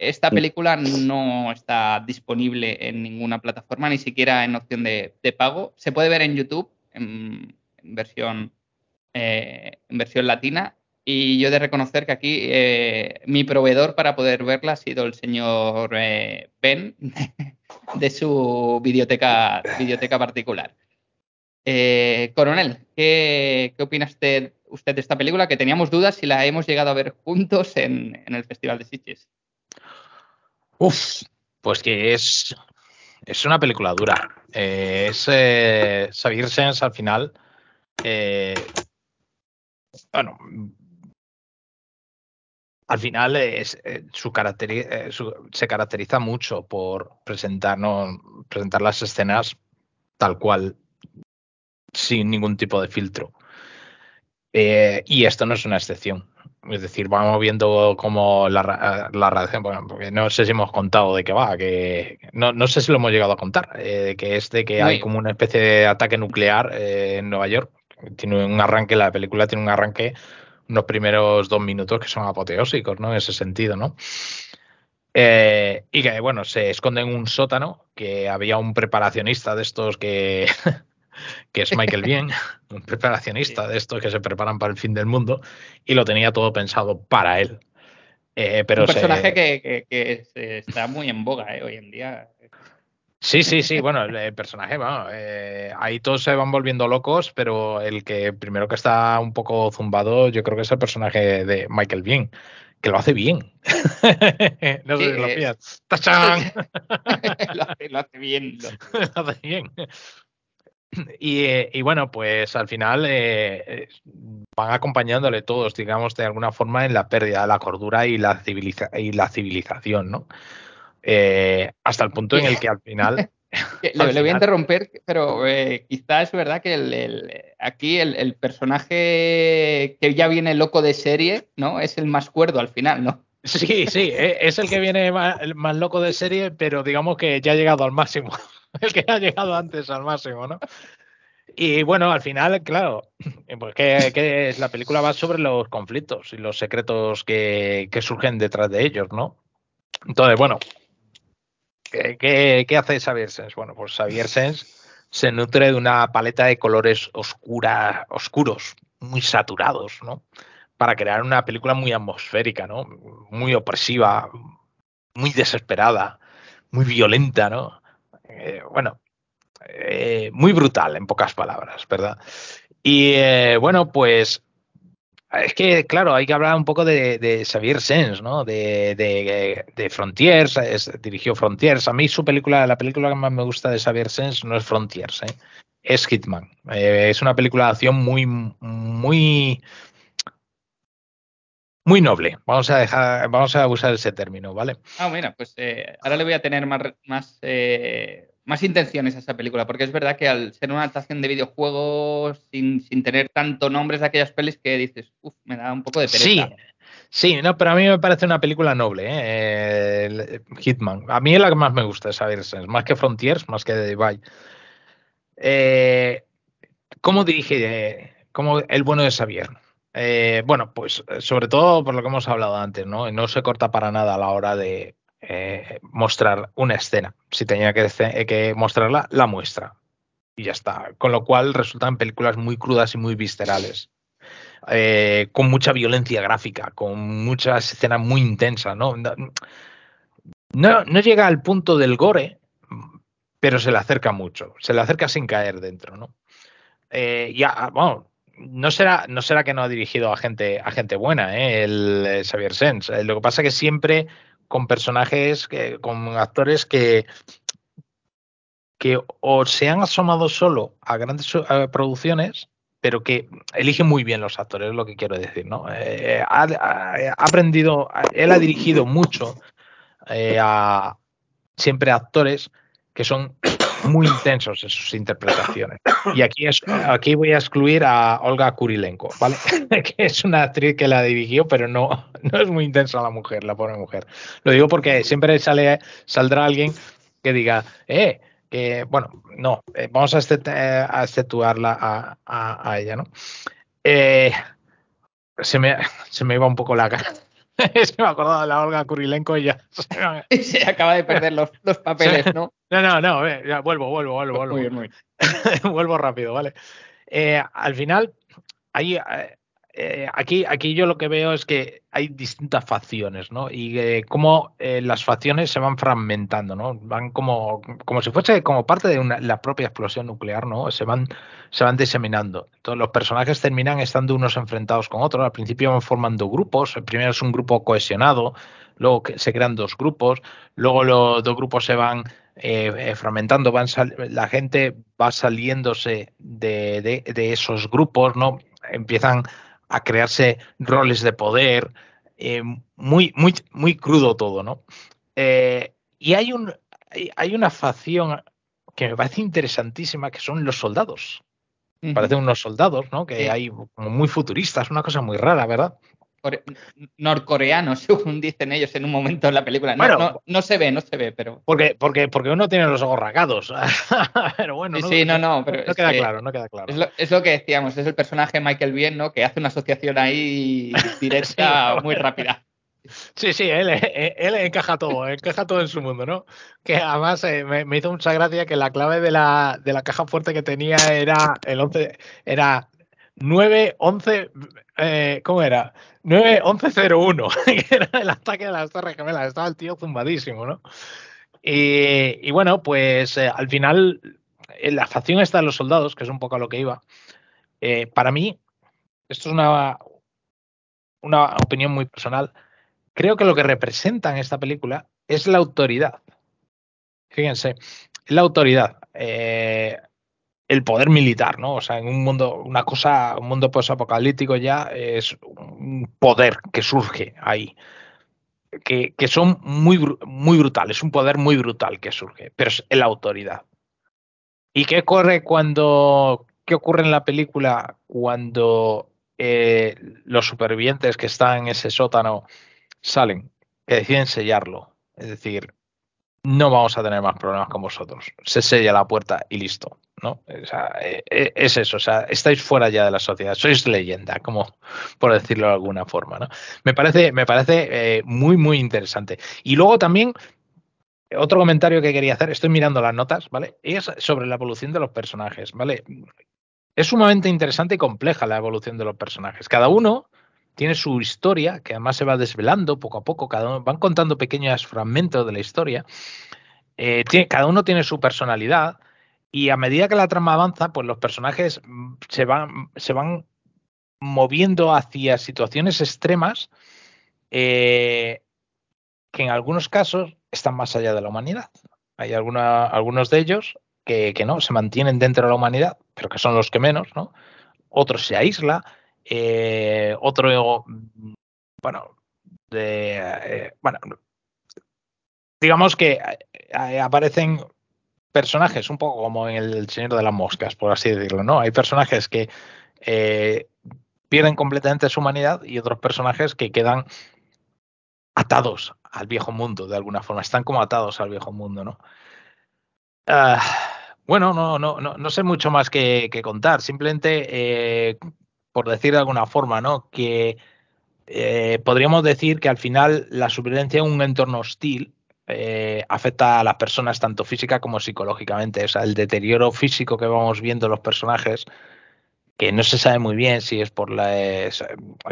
Esta película no está disponible en ninguna plataforma, ni siquiera en opción de, de pago. Se puede ver en YouTube en, en versión, eh, en versión latina. Y yo he de reconocer que aquí eh, mi proveedor para poder verla ha sido el señor eh, Ben de su videoteca, videoteca particular. Eh, Coronel, ¿qué, qué opina usted, usted de esta película? Que teníamos dudas si la hemos llegado a ver juntos en, en el Festival de Sitges. Uf, pues que es, es una película dura. Eh, es eh, al final. eh, bueno, al final es, eh, su caracteri- eh, se caracteriza mucho por presentarnos, presentar las escenas tal cual, sin ningún tipo de filtro. Eh, y esto no es una excepción. Es decir, vamos viendo cómo la, la bueno, porque no sé si hemos contado de qué va, que no, no sé si lo hemos llegado a contar, eh, que es de que hay como una especie de ataque nuclear eh, en Nueva York. Tiene un arranque, la película tiene un arranque, unos primeros dos minutos que son apoteósicos, ¿no? En ese sentido, ¿no? Eh, y que, bueno, se esconde en un sótano, que había un preparacionista de estos que, que es Michael Bien, un preparacionista de estos que se preparan para el fin del mundo, y lo tenía todo pensado para él. Eh, pero un se- personaje que, que- que se- está muy en boga eh, hoy en día. Sí, sí, sí, bueno, el, personaje, bueno, eh, ahí todos se van volviendo locos, pero el que primero que está un poco zumbado, yo creo que es el personaje de Michael Bien, que lo hace bien. no sé si lo pillas. ¡Tachán! lo, hace, lo hace bien. lo- Lo hace bien. Y, eh, y bueno, pues al final eh, van acompañándole todos, digamos, de alguna forma en la pérdida de la cordura y la, civiliza- y la civilización, ¿no? Eh, hasta el punto en el que al final Al le, voy a interromper, pero eh, quizá es verdad que el- el- aquí el, el personaje que ya viene loco de serie, ¿no? Es el más cuerdo al final, ¿no? Sí, sí, e- es el que viene más, loco de serie, pero digamos que ya ha llegado al máximo. El que ha llegado antes al máximo, ¿no? Y bueno, al final, claro, pues que, la película va sobre los conflictos y los secretos que, surgen detrás de ellos, ¿no? Entonces, bueno, ¿qué, qué, qué hace Xavier Sens? Bueno, pues Xavier Sens se nutre de una paleta de colores oscura, oscuros, muy saturados, ¿no? Para crear una película muy atmosférica, ¿no? Muy opresiva, muy desesperada, muy violenta, ¿no? Eh, bueno, eh, muy brutal, en pocas palabras, ¿verdad? Y eh, bueno, pues es que, claro, hay que hablar un poco de, de Xavier Sens, ¿no? De, de, de Frontiers, dirigió Frontiers. A mí su película, la película que más me gusta de Xavier Sens no es Frontiers, es Hitman. Es una película de acción muy, muy, muy noble. Vamos a dejar, vamos a usar ese término, ¿vale? Ah, mira, pues eh, ahora le voy a tener más, más, eh, más intenciones a esa película, porque es verdad que al ser una adaptación de videojuegos sin, sin tener tanto nombres de aquellas pelis que dices, uff, me da un poco de pereza. Sí, sí, no, pero a mí me parece una película noble, ¿eh? Hitman. A mí es la que más me gusta, ¿sabes? Más que Frontiers, más que The Divide. Eh, ¿Cómo dirige como el bueno de Xavier? Eh, bueno, pues eh, sobre todo por lo que hemos hablado antes, ¿no? No se corta para nada a la hora de eh, mostrar una escena. Si tenía que, mostrarla, la muestra. Y ya está. Con lo cual resultan películas muy crudas y muy viscerales. Con mucha violencia gráfica, con muchas escenas muy intensas, ¿no? No, llega al punto del gore, pero se le acerca mucho, se le acerca sin caer dentro, ¿no? Ya, bueno, no será, no será que no ha dirigido a gente, a gente buena, ¿eh? el, Xavier Sens. Eh, lo que pasa que siempre con personajes, con actores que, que o se han asomado solo a grandes producciones, pero que eligen muy bien los actores, es lo que quiero decir, ¿no? Eh, ha, aprendido, él ha dirigido mucho eh, a siempre actores que son muy intensos en sus interpretaciones. Y aquí, es, aquí voy a excluir a Olga Kurilenko, ¿vale? que es una actriz que la dirigió, pero no, no es muy intensa la mujer, la pobre mujer. Lo digo porque siempre sale, saldrá alguien que diga, eh, que, bueno, no, eh, vamos a, a exceptuarla a, a, a, ella, ¿no? Eh, se, me, se me iba un poco la cara. se me ha acordado de la Olga Kurilenko y ya se, se acaba de perder los, los papeles, ¿no? No, no, no, ya, vuelvo, vuelvo, vuelvo, vuelvo. Muy bien, muy bien. vuelvo rápido, ¿vale? Eh, al final, hay, eh, aquí, aquí yo lo que veo es que hay distintas facciones, ¿no? Y eh, cómo eh, las facciones se van fragmentando, ¿no? Van como, como si fuese como parte de una, la propia explosión nuclear, ¿no? Se van, se van diseminando. Entonces los personajes terminan estando unos enfrentados con otros. Al principio van formando grupos. El primero es un grupo cohesionado, luego se crean dos grupos, luego los dos grupos se van eh, fragmentando, van la gente va saliéndose de, de, de, esos grupos, ¿no? Empiezan a crearse roles de poder, eh, muy, muy, muy crudo todo, ¿no? Eh, y hay, un, hay, hay, una facción que me parece interesantísima, que son los soldados. Uh -huh. Parecen unos soldados, ¿no? Que hay como muy futuristas, una cosa muy rara, ¿verdad? Norcoreanos, según dicen ellos en un momento en la película. No, bueno, no, no, se ve, no se ve, pero. Porque, porque, porque uno tiene los ojos rasgados. pero bueno, sí, no, sí, no, no, pero no queda claro, no queda claro. Es lo, es lo, que decíamos, es el personaje Michael Bien, ¿no? Que hace una asociación ahí directa sí, muy rápida. Sí, sí, él, él, encaja todo, encaja todo en su mundo, ¿no? Que además eh, me, me, hizo mucha gracia que la clave de la, de la caja fuerte que tenía era el 11, era 9, 11, eh, ¿cómo era? 9-11-01, que era el ataque de las Torres Gemelas. Estaba el tío zumbadísimo, ¿no? Y, bueno, pues eh, al final, en la facción está de los soldados, que es un poco a lo que iba. Eh, para mí, esto es una, una opinión muy personal. Creo que lo que representa en esta película es la autoridad. Fíjense, la autoridad. Eh, el poder militar, ¿no? O sea, en un mundo, una cosa, un mundo posapocalíptico ya es un poder que surge ahí. Que, que, son muy, muy brutales, un poder muy brutal que surge, pero es la autoridad. ¿Y qué ocurre cuando, qué ocurre en la película cuando eh, los supervivientes que están en ese sótano salen, que deciden sellarlo? Es decir, no vamos a tener más problemas con vosotros. Se sella la puerta y listo. ¿No? O sea, es eso, o sea, estáis fuera ya de la sociedad, sois leyenda, como por decirlo de alguna forma, ¿no? Me parece, me parece eh, muy, muy interesante. Y luego también, otro comentario que quería hacer, estoy mirando las notas, ¿vale? Es sobre la evolución de los personajes, ¿vale? Es sumamente interesante y compleja la evolución de los personajes. Cada uno tiene su historia, que además se va desvelando poco a poco, cada uno van contando pequeños fragmentos de la historia. Eh, cada uno tiene su personalidad y a medida que la trama avanza, pues los personajes se van, se van moviendo hacia situaciones extremas eh, que en algunos casos están más allá de la humanidad. Hay alguna, algunos de ellos que, que, no, se mantienen dentro de la humanidad, pero que son los que menos, ¿no? Otros se aísla, eh, otro, bueno, de, eh, bueno, digamos que aparecen personajes, un poco como en El Señor de las Moscas, por así decirlo, ¿no? Hay personajes que eh, pierden completamente su humanidad y otros personajes que quedan atados al viejo mundo, de alguna forma, están como atados al viejo mundo, ¿no? Uh, bueno, no, no, no, no, sé mucho más que, que contar, simplemente, eh, por decir de alguna forma, ¿no? Que eh, podríamos decir que al final la supervivencia en un entorno hostil eh, afecta a las personas tanto física como psicológicamente. O sea, el deterioro físico que vamos viendo los personajes que no se sabe muy bien si es por la... es-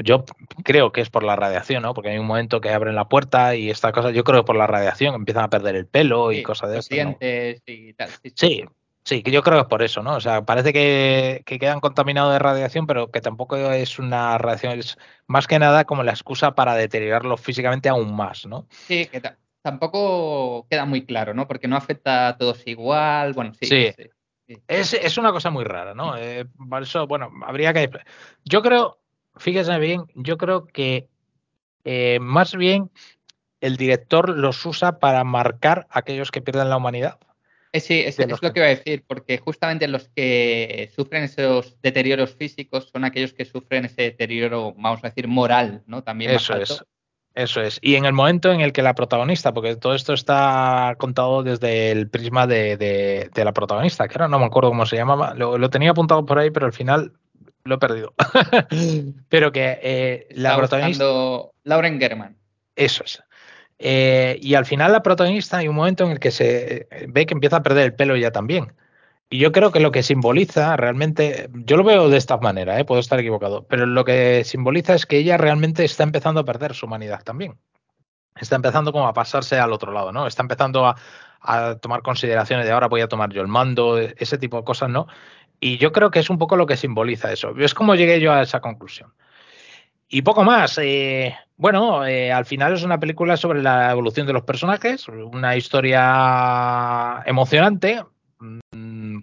yo creo que es por la radiación, ¿no? Porque hay un momento que abren la puerta y esta cosa, yo creo que por la radiación empiezan a perder el pelo y Sí, cosas de los estas. ¿no? dientes y tal. Sí, sí. Sí, sí, que yo creo que es por eso, ¿no? O sea, parece que, que quedan contaminados de radiación, pero que tampoco es una radiación, es más que nada como la excusa para deteriorarlo físicamente aún más, ¿no? Sí, que tampoco queda muy claro, ¿no? Porque no afecta a todos igual. Bueno, sí. Sí. sí, sí. Es, es una cosa muy rara, ¿no? Eh, por eso, bueno, habría que... Yo creo, fíjese bien, yo creo que eh, más bien el director los usa para marcar a aquellos que pierden la humanidad. Eh, sí, es, lo que- iba a decir, porque justamente los que sufren esos deterioros físicos son aquellos que sufren ese deterioro, vamos a decir, moral, ¿no? También más Eso alto. es. Eso es. Y en el momento en el que la protagonista, porque todo esto está contado desde el prisma de, de- de la protagonista, que ahora no me acuerdo cómo se llamaba, lo, lo tenía apuntado por ahí, pero al final lo he perdido. pero que eh, la Está protagonista. Lauren German. Eso es. Eh, y al final la protagonista hay un momento en el que se eh, ve que empieza a perder el pelo ya también. Y yo creo que lo que simboliza realmente, yo lo veo de esta manera, ¿eh? puedo estar equivocado, pero lo que simboliza es que ella realmente está empezando a perder su humanidad también. Está empezando como a pasarse al otro lado, ¿no? Está empezando a, tomar consideraciones de ahora voy a tomar yo el mando, ese tipo de cosas, ¿no? Y yo creo que es un poco lo que simboliza eso. Es como llegué yo a esa conclusión. Y poco más. eh, bueno, eh, al final es una película sobre la evolución de los personajes, una historia emocionante,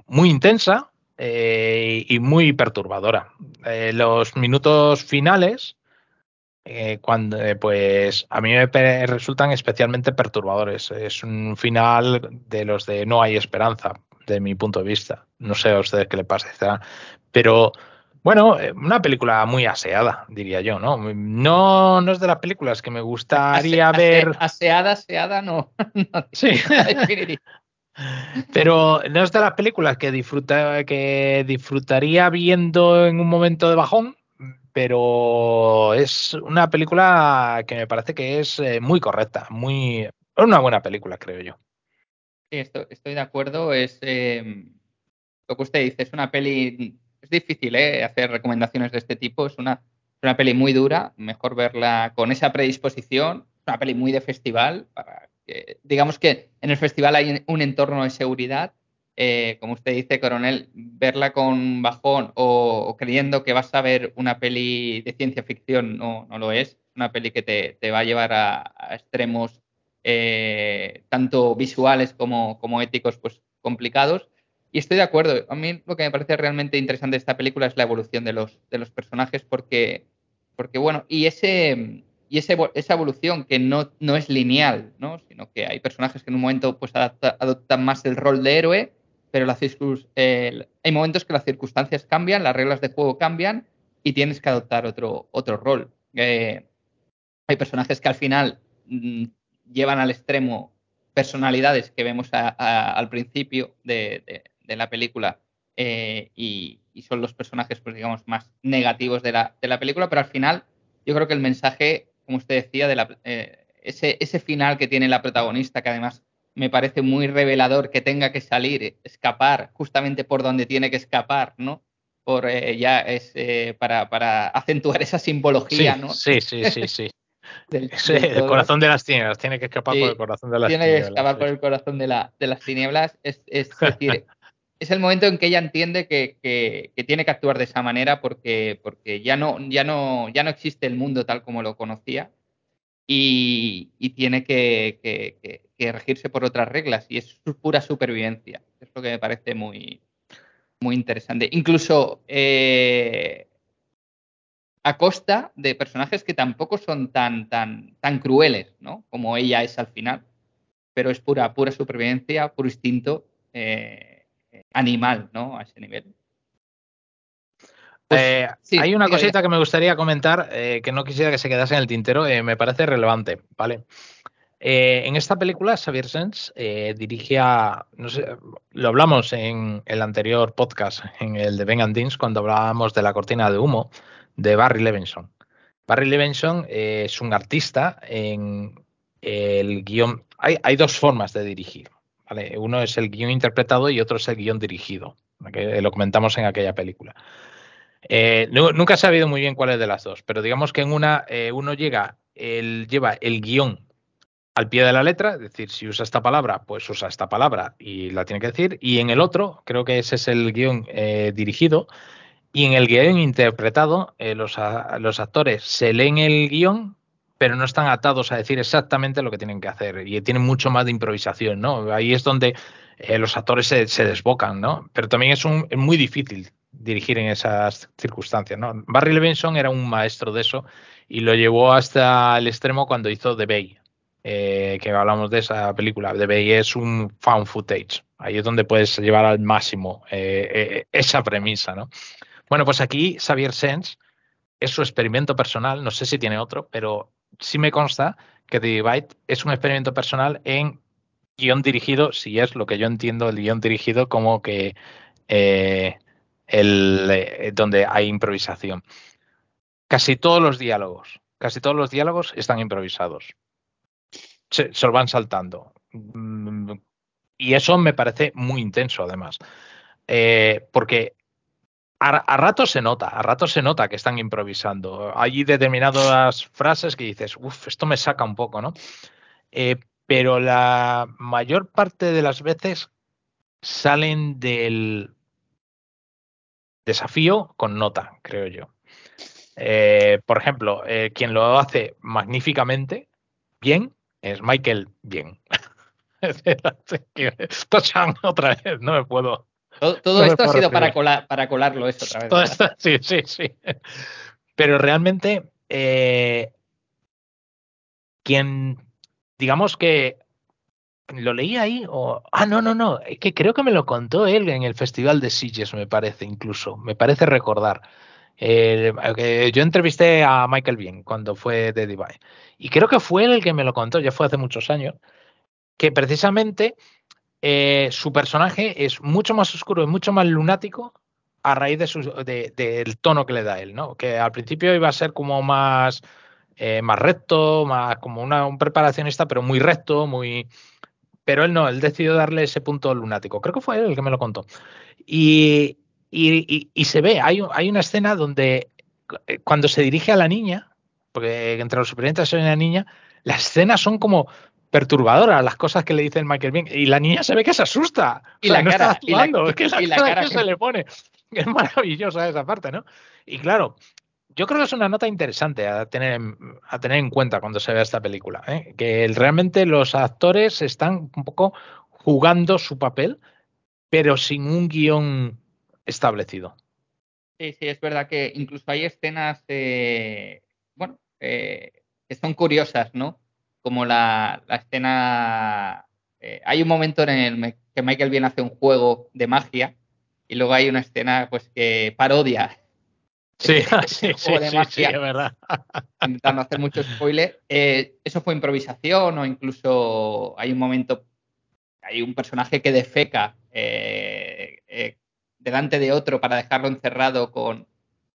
muy intensa eh, y muy perturbadora. Eh, los minutos finales, eh, cuando, pues a mí me resultan especialmente perturbadores. Es un final de los de no hay esperanza, de mi punto de vista. No sé a ustedes qué les pasa, pero bueno, una película muy aseada, diría yo, ¿no? No, no es de las películas que me gustaría Ase- ver. ase- Aseada, aseada, no. no Sí. Pero no es de las películas que disfruta, que disfrutaría viendo en un momento de bajón, pero es una película que me parece que es eh, muy correcta, muy una buena película, creo yo. Sí, estoy, estoy de acuerdo. Es eh, lo que usted dice, es una peli. Es difícil ¿eh? hacer recomendaciones de este tipo. Es una, es una peli muy dura. Mejor verla con esa predisposición. Es una peli muy de festival. Para que, digamos que en el festival hay un entorno de seguridad. Eh, como usted dice, Coronel, verla con bajón o, o creyendo que vas a ver una peli de ciencia ficción no, no lo es. Una peli que te, te va a llevar a, a extremos eh, tanto visuales como, como éticos pues complicados. Y estoy de acuerdo. A mí lo que me parece realmente interesante de esta película es la evolución de los, de los personajes porque, porque bueno, y ese y esa evolución que no, no es lineal, ¿no? sino que hay personajes que en un momento pues adoptan más el rol de héroe, pero hay momentos que las circunstancias cambian, las reglas de juego cambian y tienes que adoptar otro, otro rol. Eh, hay personajes que al final mmm, llevan al extremo personalidades que vemos al principio de la película eh, y, y, son los personajes, pues digamos, más negativos de la, de la, película, pero al final yo creo que el mensaje, como usted decía, de la, eh, ese, ese, final que tiene la protagonista, que además me parece muy revelador que tenga que salir, escapar justamente por donde tiene que escapar, ¿no? Por eh, ya es para, para, acentuar esa simbología, sí, ¿no? Sí, sí, sí, sí. del, Sí, el corazón de las tinieblas, tiene que escapar Sí, por el corazón de las tiene tinieblas. que escapar por el corazón de, la, de las tinieblas. Es, es decir, es el momento en que ella entiende que, que, tiene que actuar de esa manera porque, porque ya, no, ya, no, ya no existe el mundo tal como lo conocía y, tiene que, que, regirse por otras reglas y es pura supervivencia. Es lo que me parece muy, muy interesante. Incluso eh, a costa de personajes que tampoco son tan, tan, tan crueles, ¿no? Como ella es al final. Pero es pura, pura supervivencia, puro instinto eh, animal, ¿no? A ese nivel. Pues, eh, sí, hay una cosita que me gustaría comentar eh, que no quisiera que se quedase en el tintero, eh, me parece relevante, ¿vale? En esta película, Xavier Sens dirige a, no sé, lo hablamos en el anterior podcast, en el de Ben and Deans, cuando hablábamos de la cortina de humo de Barry Levinson. Barry Levinson es un artista en el guion. Hay, hay, dos formas de dirigir. Uno es el guion interpretado y otro es el guion dirigido, que lo comentamos en aquella película. Eh, nu- nunca he sabido muy bien cuál es de las dos, pero digamos que en una eh, uno llega, el, lleva el guion al pie de la letra, es decir, si usa esta palabra, pues usa esta palabra y la tiene que decir, y en el otro, creo que ese es el guion eh, dirigido, y en el guion interpretado, eh, los, los actores se leen el guion, pero no están atados a decir exactamente lo que tienen que hacer, y tienen mucho más de improvisación, ¿no? Ahí es donde eh, los actores se, desbocan, ¿no? Pero también es, muy difícil dirigir en esas circunstancias. Barry Levinson era un maestro de eso y lo llevó hasta el extremo cuando hizo The Bay, eh, que hablamos de esa película. The Bay es un found footage, ahí es donde puedes llevar al máximo eh, esa premisa, ¿no? Bueno, pues aquí Xavier Sens es su experimento personal, no sé si tiene otro, pero sí me consta que The Divide es un experimento personal en guion dirigido, si es lo que yo entiendo el guion dirigido como que eh, el, eh, donde hay improvisación. Casi todos los diálogos, casi todos los diálogos están improvisados. Se, lo van saltando. Mm, Y eso me parece muy intenso, además. Eh, porque a, a ratos se nota, a ratos se nota que están improvisando. Hay determinadas frases que dices, uff, esto me saca un poco, ¿no? Eh, pero la mayor parte de las veces salen del desafío con nota, creo yo. Eh, por ejemplo, eh, quien lo hace magníficamente, bien, es Michael Bien. Tochan otra vez, no me puedo. Todo, todo No me esto ha sido para, colar, para colarlo eso otra vez. Todo esto- sí, sí, sí. Pero realmente, eh, quien, digamos que lo leí ahí, o. Ah, no, no, no. Es que creo que me lo contó él en el Festival de Sitges, me parece, incluso. Me parece recordar. Eh, yo entrevisté a Michael Bien cuando fue de Divide. Y creo que fue él el que me lo contó, ya fue hace muchos años, que precisamente eh, su personaje es mucho más oscuro y mucho más lunático a raíz de del tono que le da él, ¿no? Que al principio iba a ser como más, eh, más recto, más como una, un preparacionista, pero muy recto, muy. Pero él no, él decidió darle ese punto lunático. Creo que fue él el que me lo contó. Y, y- y- se ve, hay, hay una escena donde eh, cuando se dirige a la niña, porque entre los supervivientes hay una niña, las escenas son como perturbadoras, las cosas que le dice el Michael Bien, y la niña se ve que se asusta. Y O sea, la no está cara, y la- actuando, es que la y la cara, cara que que- se le pone. Es maravillosa esa parte, ¿no? Y claro, yo creo que es una nota interesante a tener, en- a tener en cuenta cuando se vea esta película, ¿eh? que realmente los actores están un poco jugando su papel, pero sin un guion establecido. Sí, sí, es verdad que incluso hay escenas, eh, bueno, eh, que son curiosas, ¿no? Como la, la escena... eh, hay un momento en el que Michael Bien hace un juego de magia y luego hay una escena pues que parodia Sí, sí, sí, de sí, sí, es verdad. intentando hacer mucho spoiler. Eh, eso fue improvisación o incluso hay un momento, hay un personaje que defeca eh, eh, delante de otro para dejarlo encerrado con,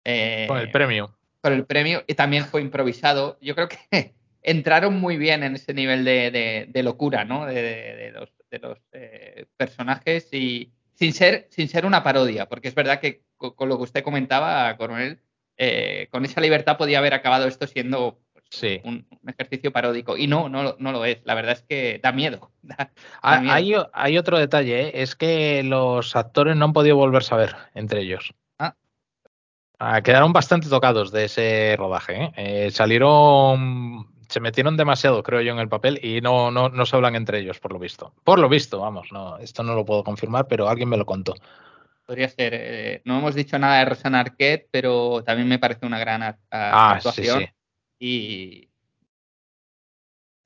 Con el premio. con el premio y también fue improvisado. Yo creo que entraron muy bien en ese nivel de, de- de locura, ¿no? De, los, eh, personajes y sin ser, sin ser una parodia, porque es verdad que co- con, lo que usted comentaba, Coronel, eh, con esa libertad podía haber acabado esto siendo pues, Sí. un, un ejercicio paródico. Y no, no, lo- no lo es. La verdad es que da miedo. Da- Ah, miedo. Hay, hay otro detalle, ¿eh? es que los actores no han podido volverse a ver entre ellos. Ah. Ah, quedaron bastante tocados de ese rodaje. ¿eh? Eh, salieron, se metieron demasiado, creo yo, en el papel y no, no, no se hablan entre ellos, por lo visto. Por lo visto, vamos, no, esto no lo puedo confirmar, pero alguien me lo contó. Podría ser. eh, no hemos dicho nada de Rosanna Arquette, pero también me parece una gran a- a- Ah, sí, actuación. sí. Y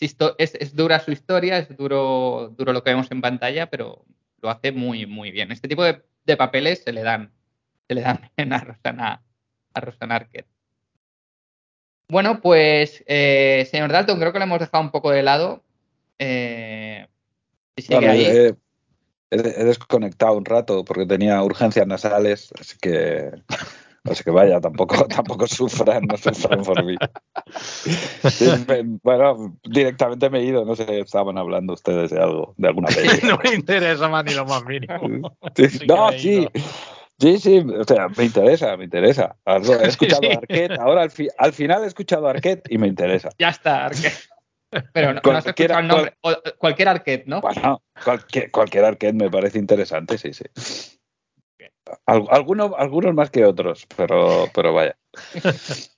histo- es, es dura su historia, es duro, duro lo que vemos en pantalla, pero lo hace muy, muy bien. Este tipo de, de papeles se le dan, se le dan bien a Rosanna, a Rosanna Arquette. Bueno, pues, eh, señor Dalton, creo que lo hemos dejado un poco de lado. Eh, si sigue ahí. he, he- desconectado un rato porque tenía urgencias nasales, así que así que vaya, tampoco, tampoco sufran, no sufran por mí. Bueno, directamente me he ido, no sé, estaban hablando ustedes de algo, de alguna peli. no me interesa más ni lo más mínimo. Sí, Sí que no, sí. Sí, sí, o sea, me interesa, me interesa. He escuchado sí. Arquette, ahora al, fi- al final he escuchado Arquette y me interesa. Ya está, Arquette. Pero no, no has escuchado el nombre. Cualquier Arquette, ¿no? Bueno, cualquier, cualquier Arquette me parece interesante, sí, sí. Al- alguno- algunos más que otros, pero, pero vaya.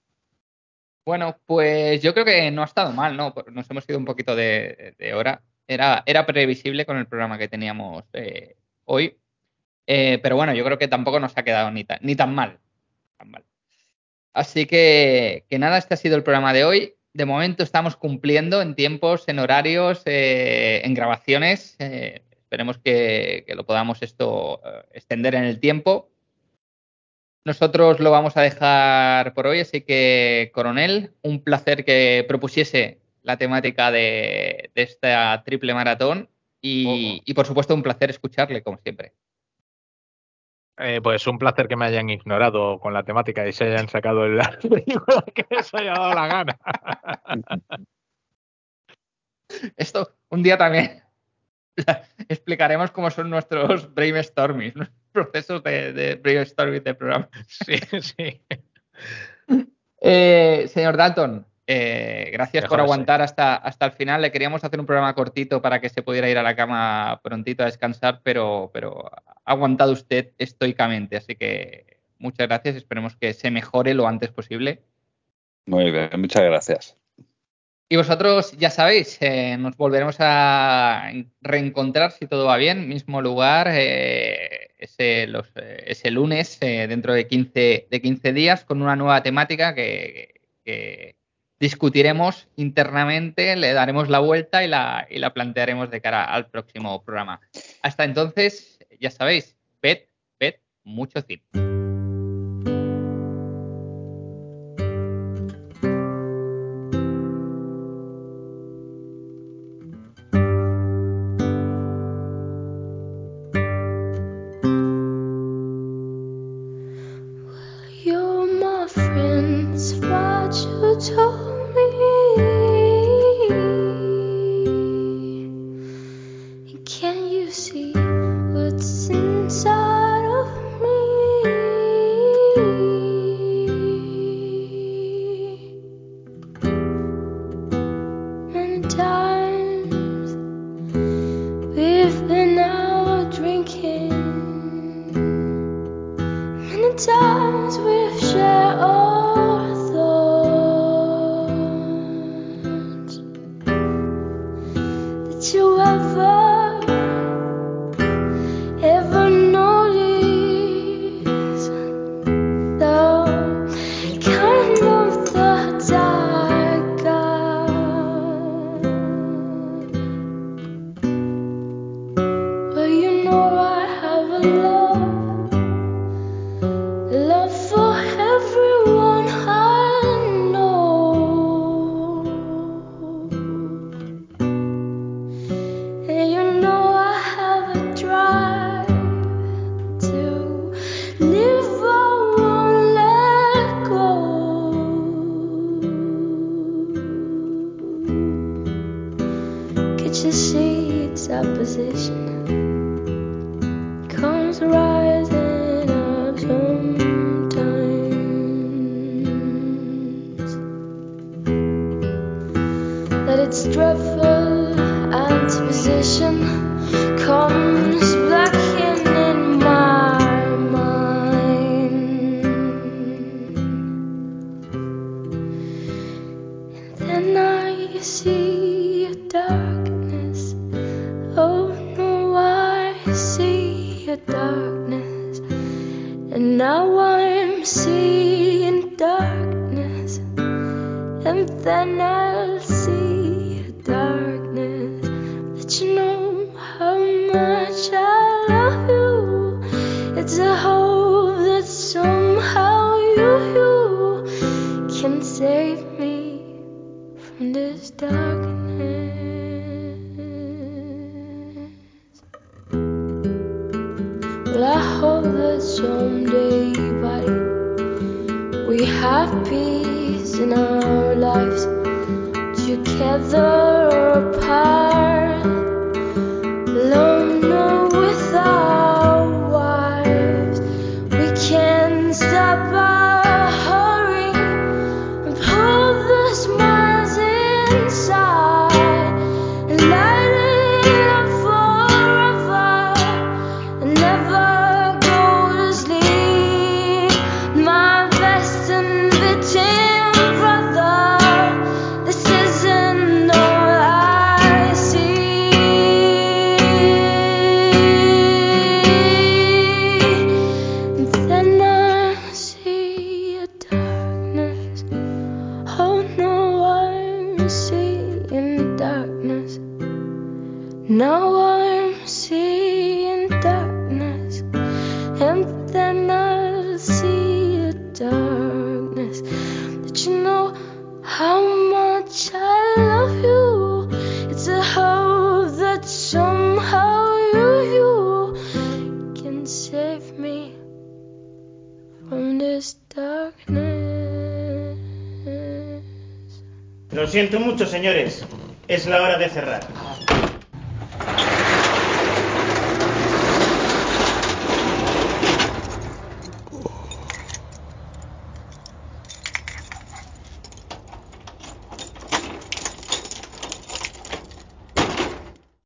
Bueno, pues yo creo que no ha estado mal, ¿no? Nos hemos ido un poquito de, de hora. Era, era previsible con el programa que teníamos eh, hoy. Eh, pero bueno, yo creo que tampoco nos ha quedado ni tan, ni tan mal. Tan mal. Así que, que nada, este ha sido el programa de hoy. De momento estamos cumpliendo en tiempos, en horarios, eh, en grabaciones. Eh, esperemos que, que lo podamos esto extender en el tiempo. Nosotros lo vamos a dejar por hoy, así que, coronel, un placer que propusiese la temática de, de esta triple maratón y, y, por supuesto, un placer escucharle, como siempre. Eh, pues un placer que me hayan ignorado con la temática y se hayan sacado el película que les haya dado la gana. Esto, un día también explicaremos cómo son nuestros brainstorming, nuestros procesos de, de brainstorming de programa. Sí, sí. Eh, señor Dalton, eh, gracias por aguantar hasta, hasta el final. Le queríamos hacer un programa cortito para que se pudiera ir a la cama prontito a descansar, pero, pero aguantado usted estoicamente. Así que muchas gracias. Esperemos que se mejore lo antes posible. Muy bien, muchas gracias. Y vosotros ya sabéis, eh, nos volveremos a reencontrar si todo va bien, mismo lugar, eh, ese, los, eh, ese, lunes dentro de 15, de 15 días con una nueva temática que, que, discutiremos internamente, le daremos la vuelta y la, y la plantearemos de cara al próximo programa. Hasta entonces, ya sabéis, ved, ved mucho cine. position.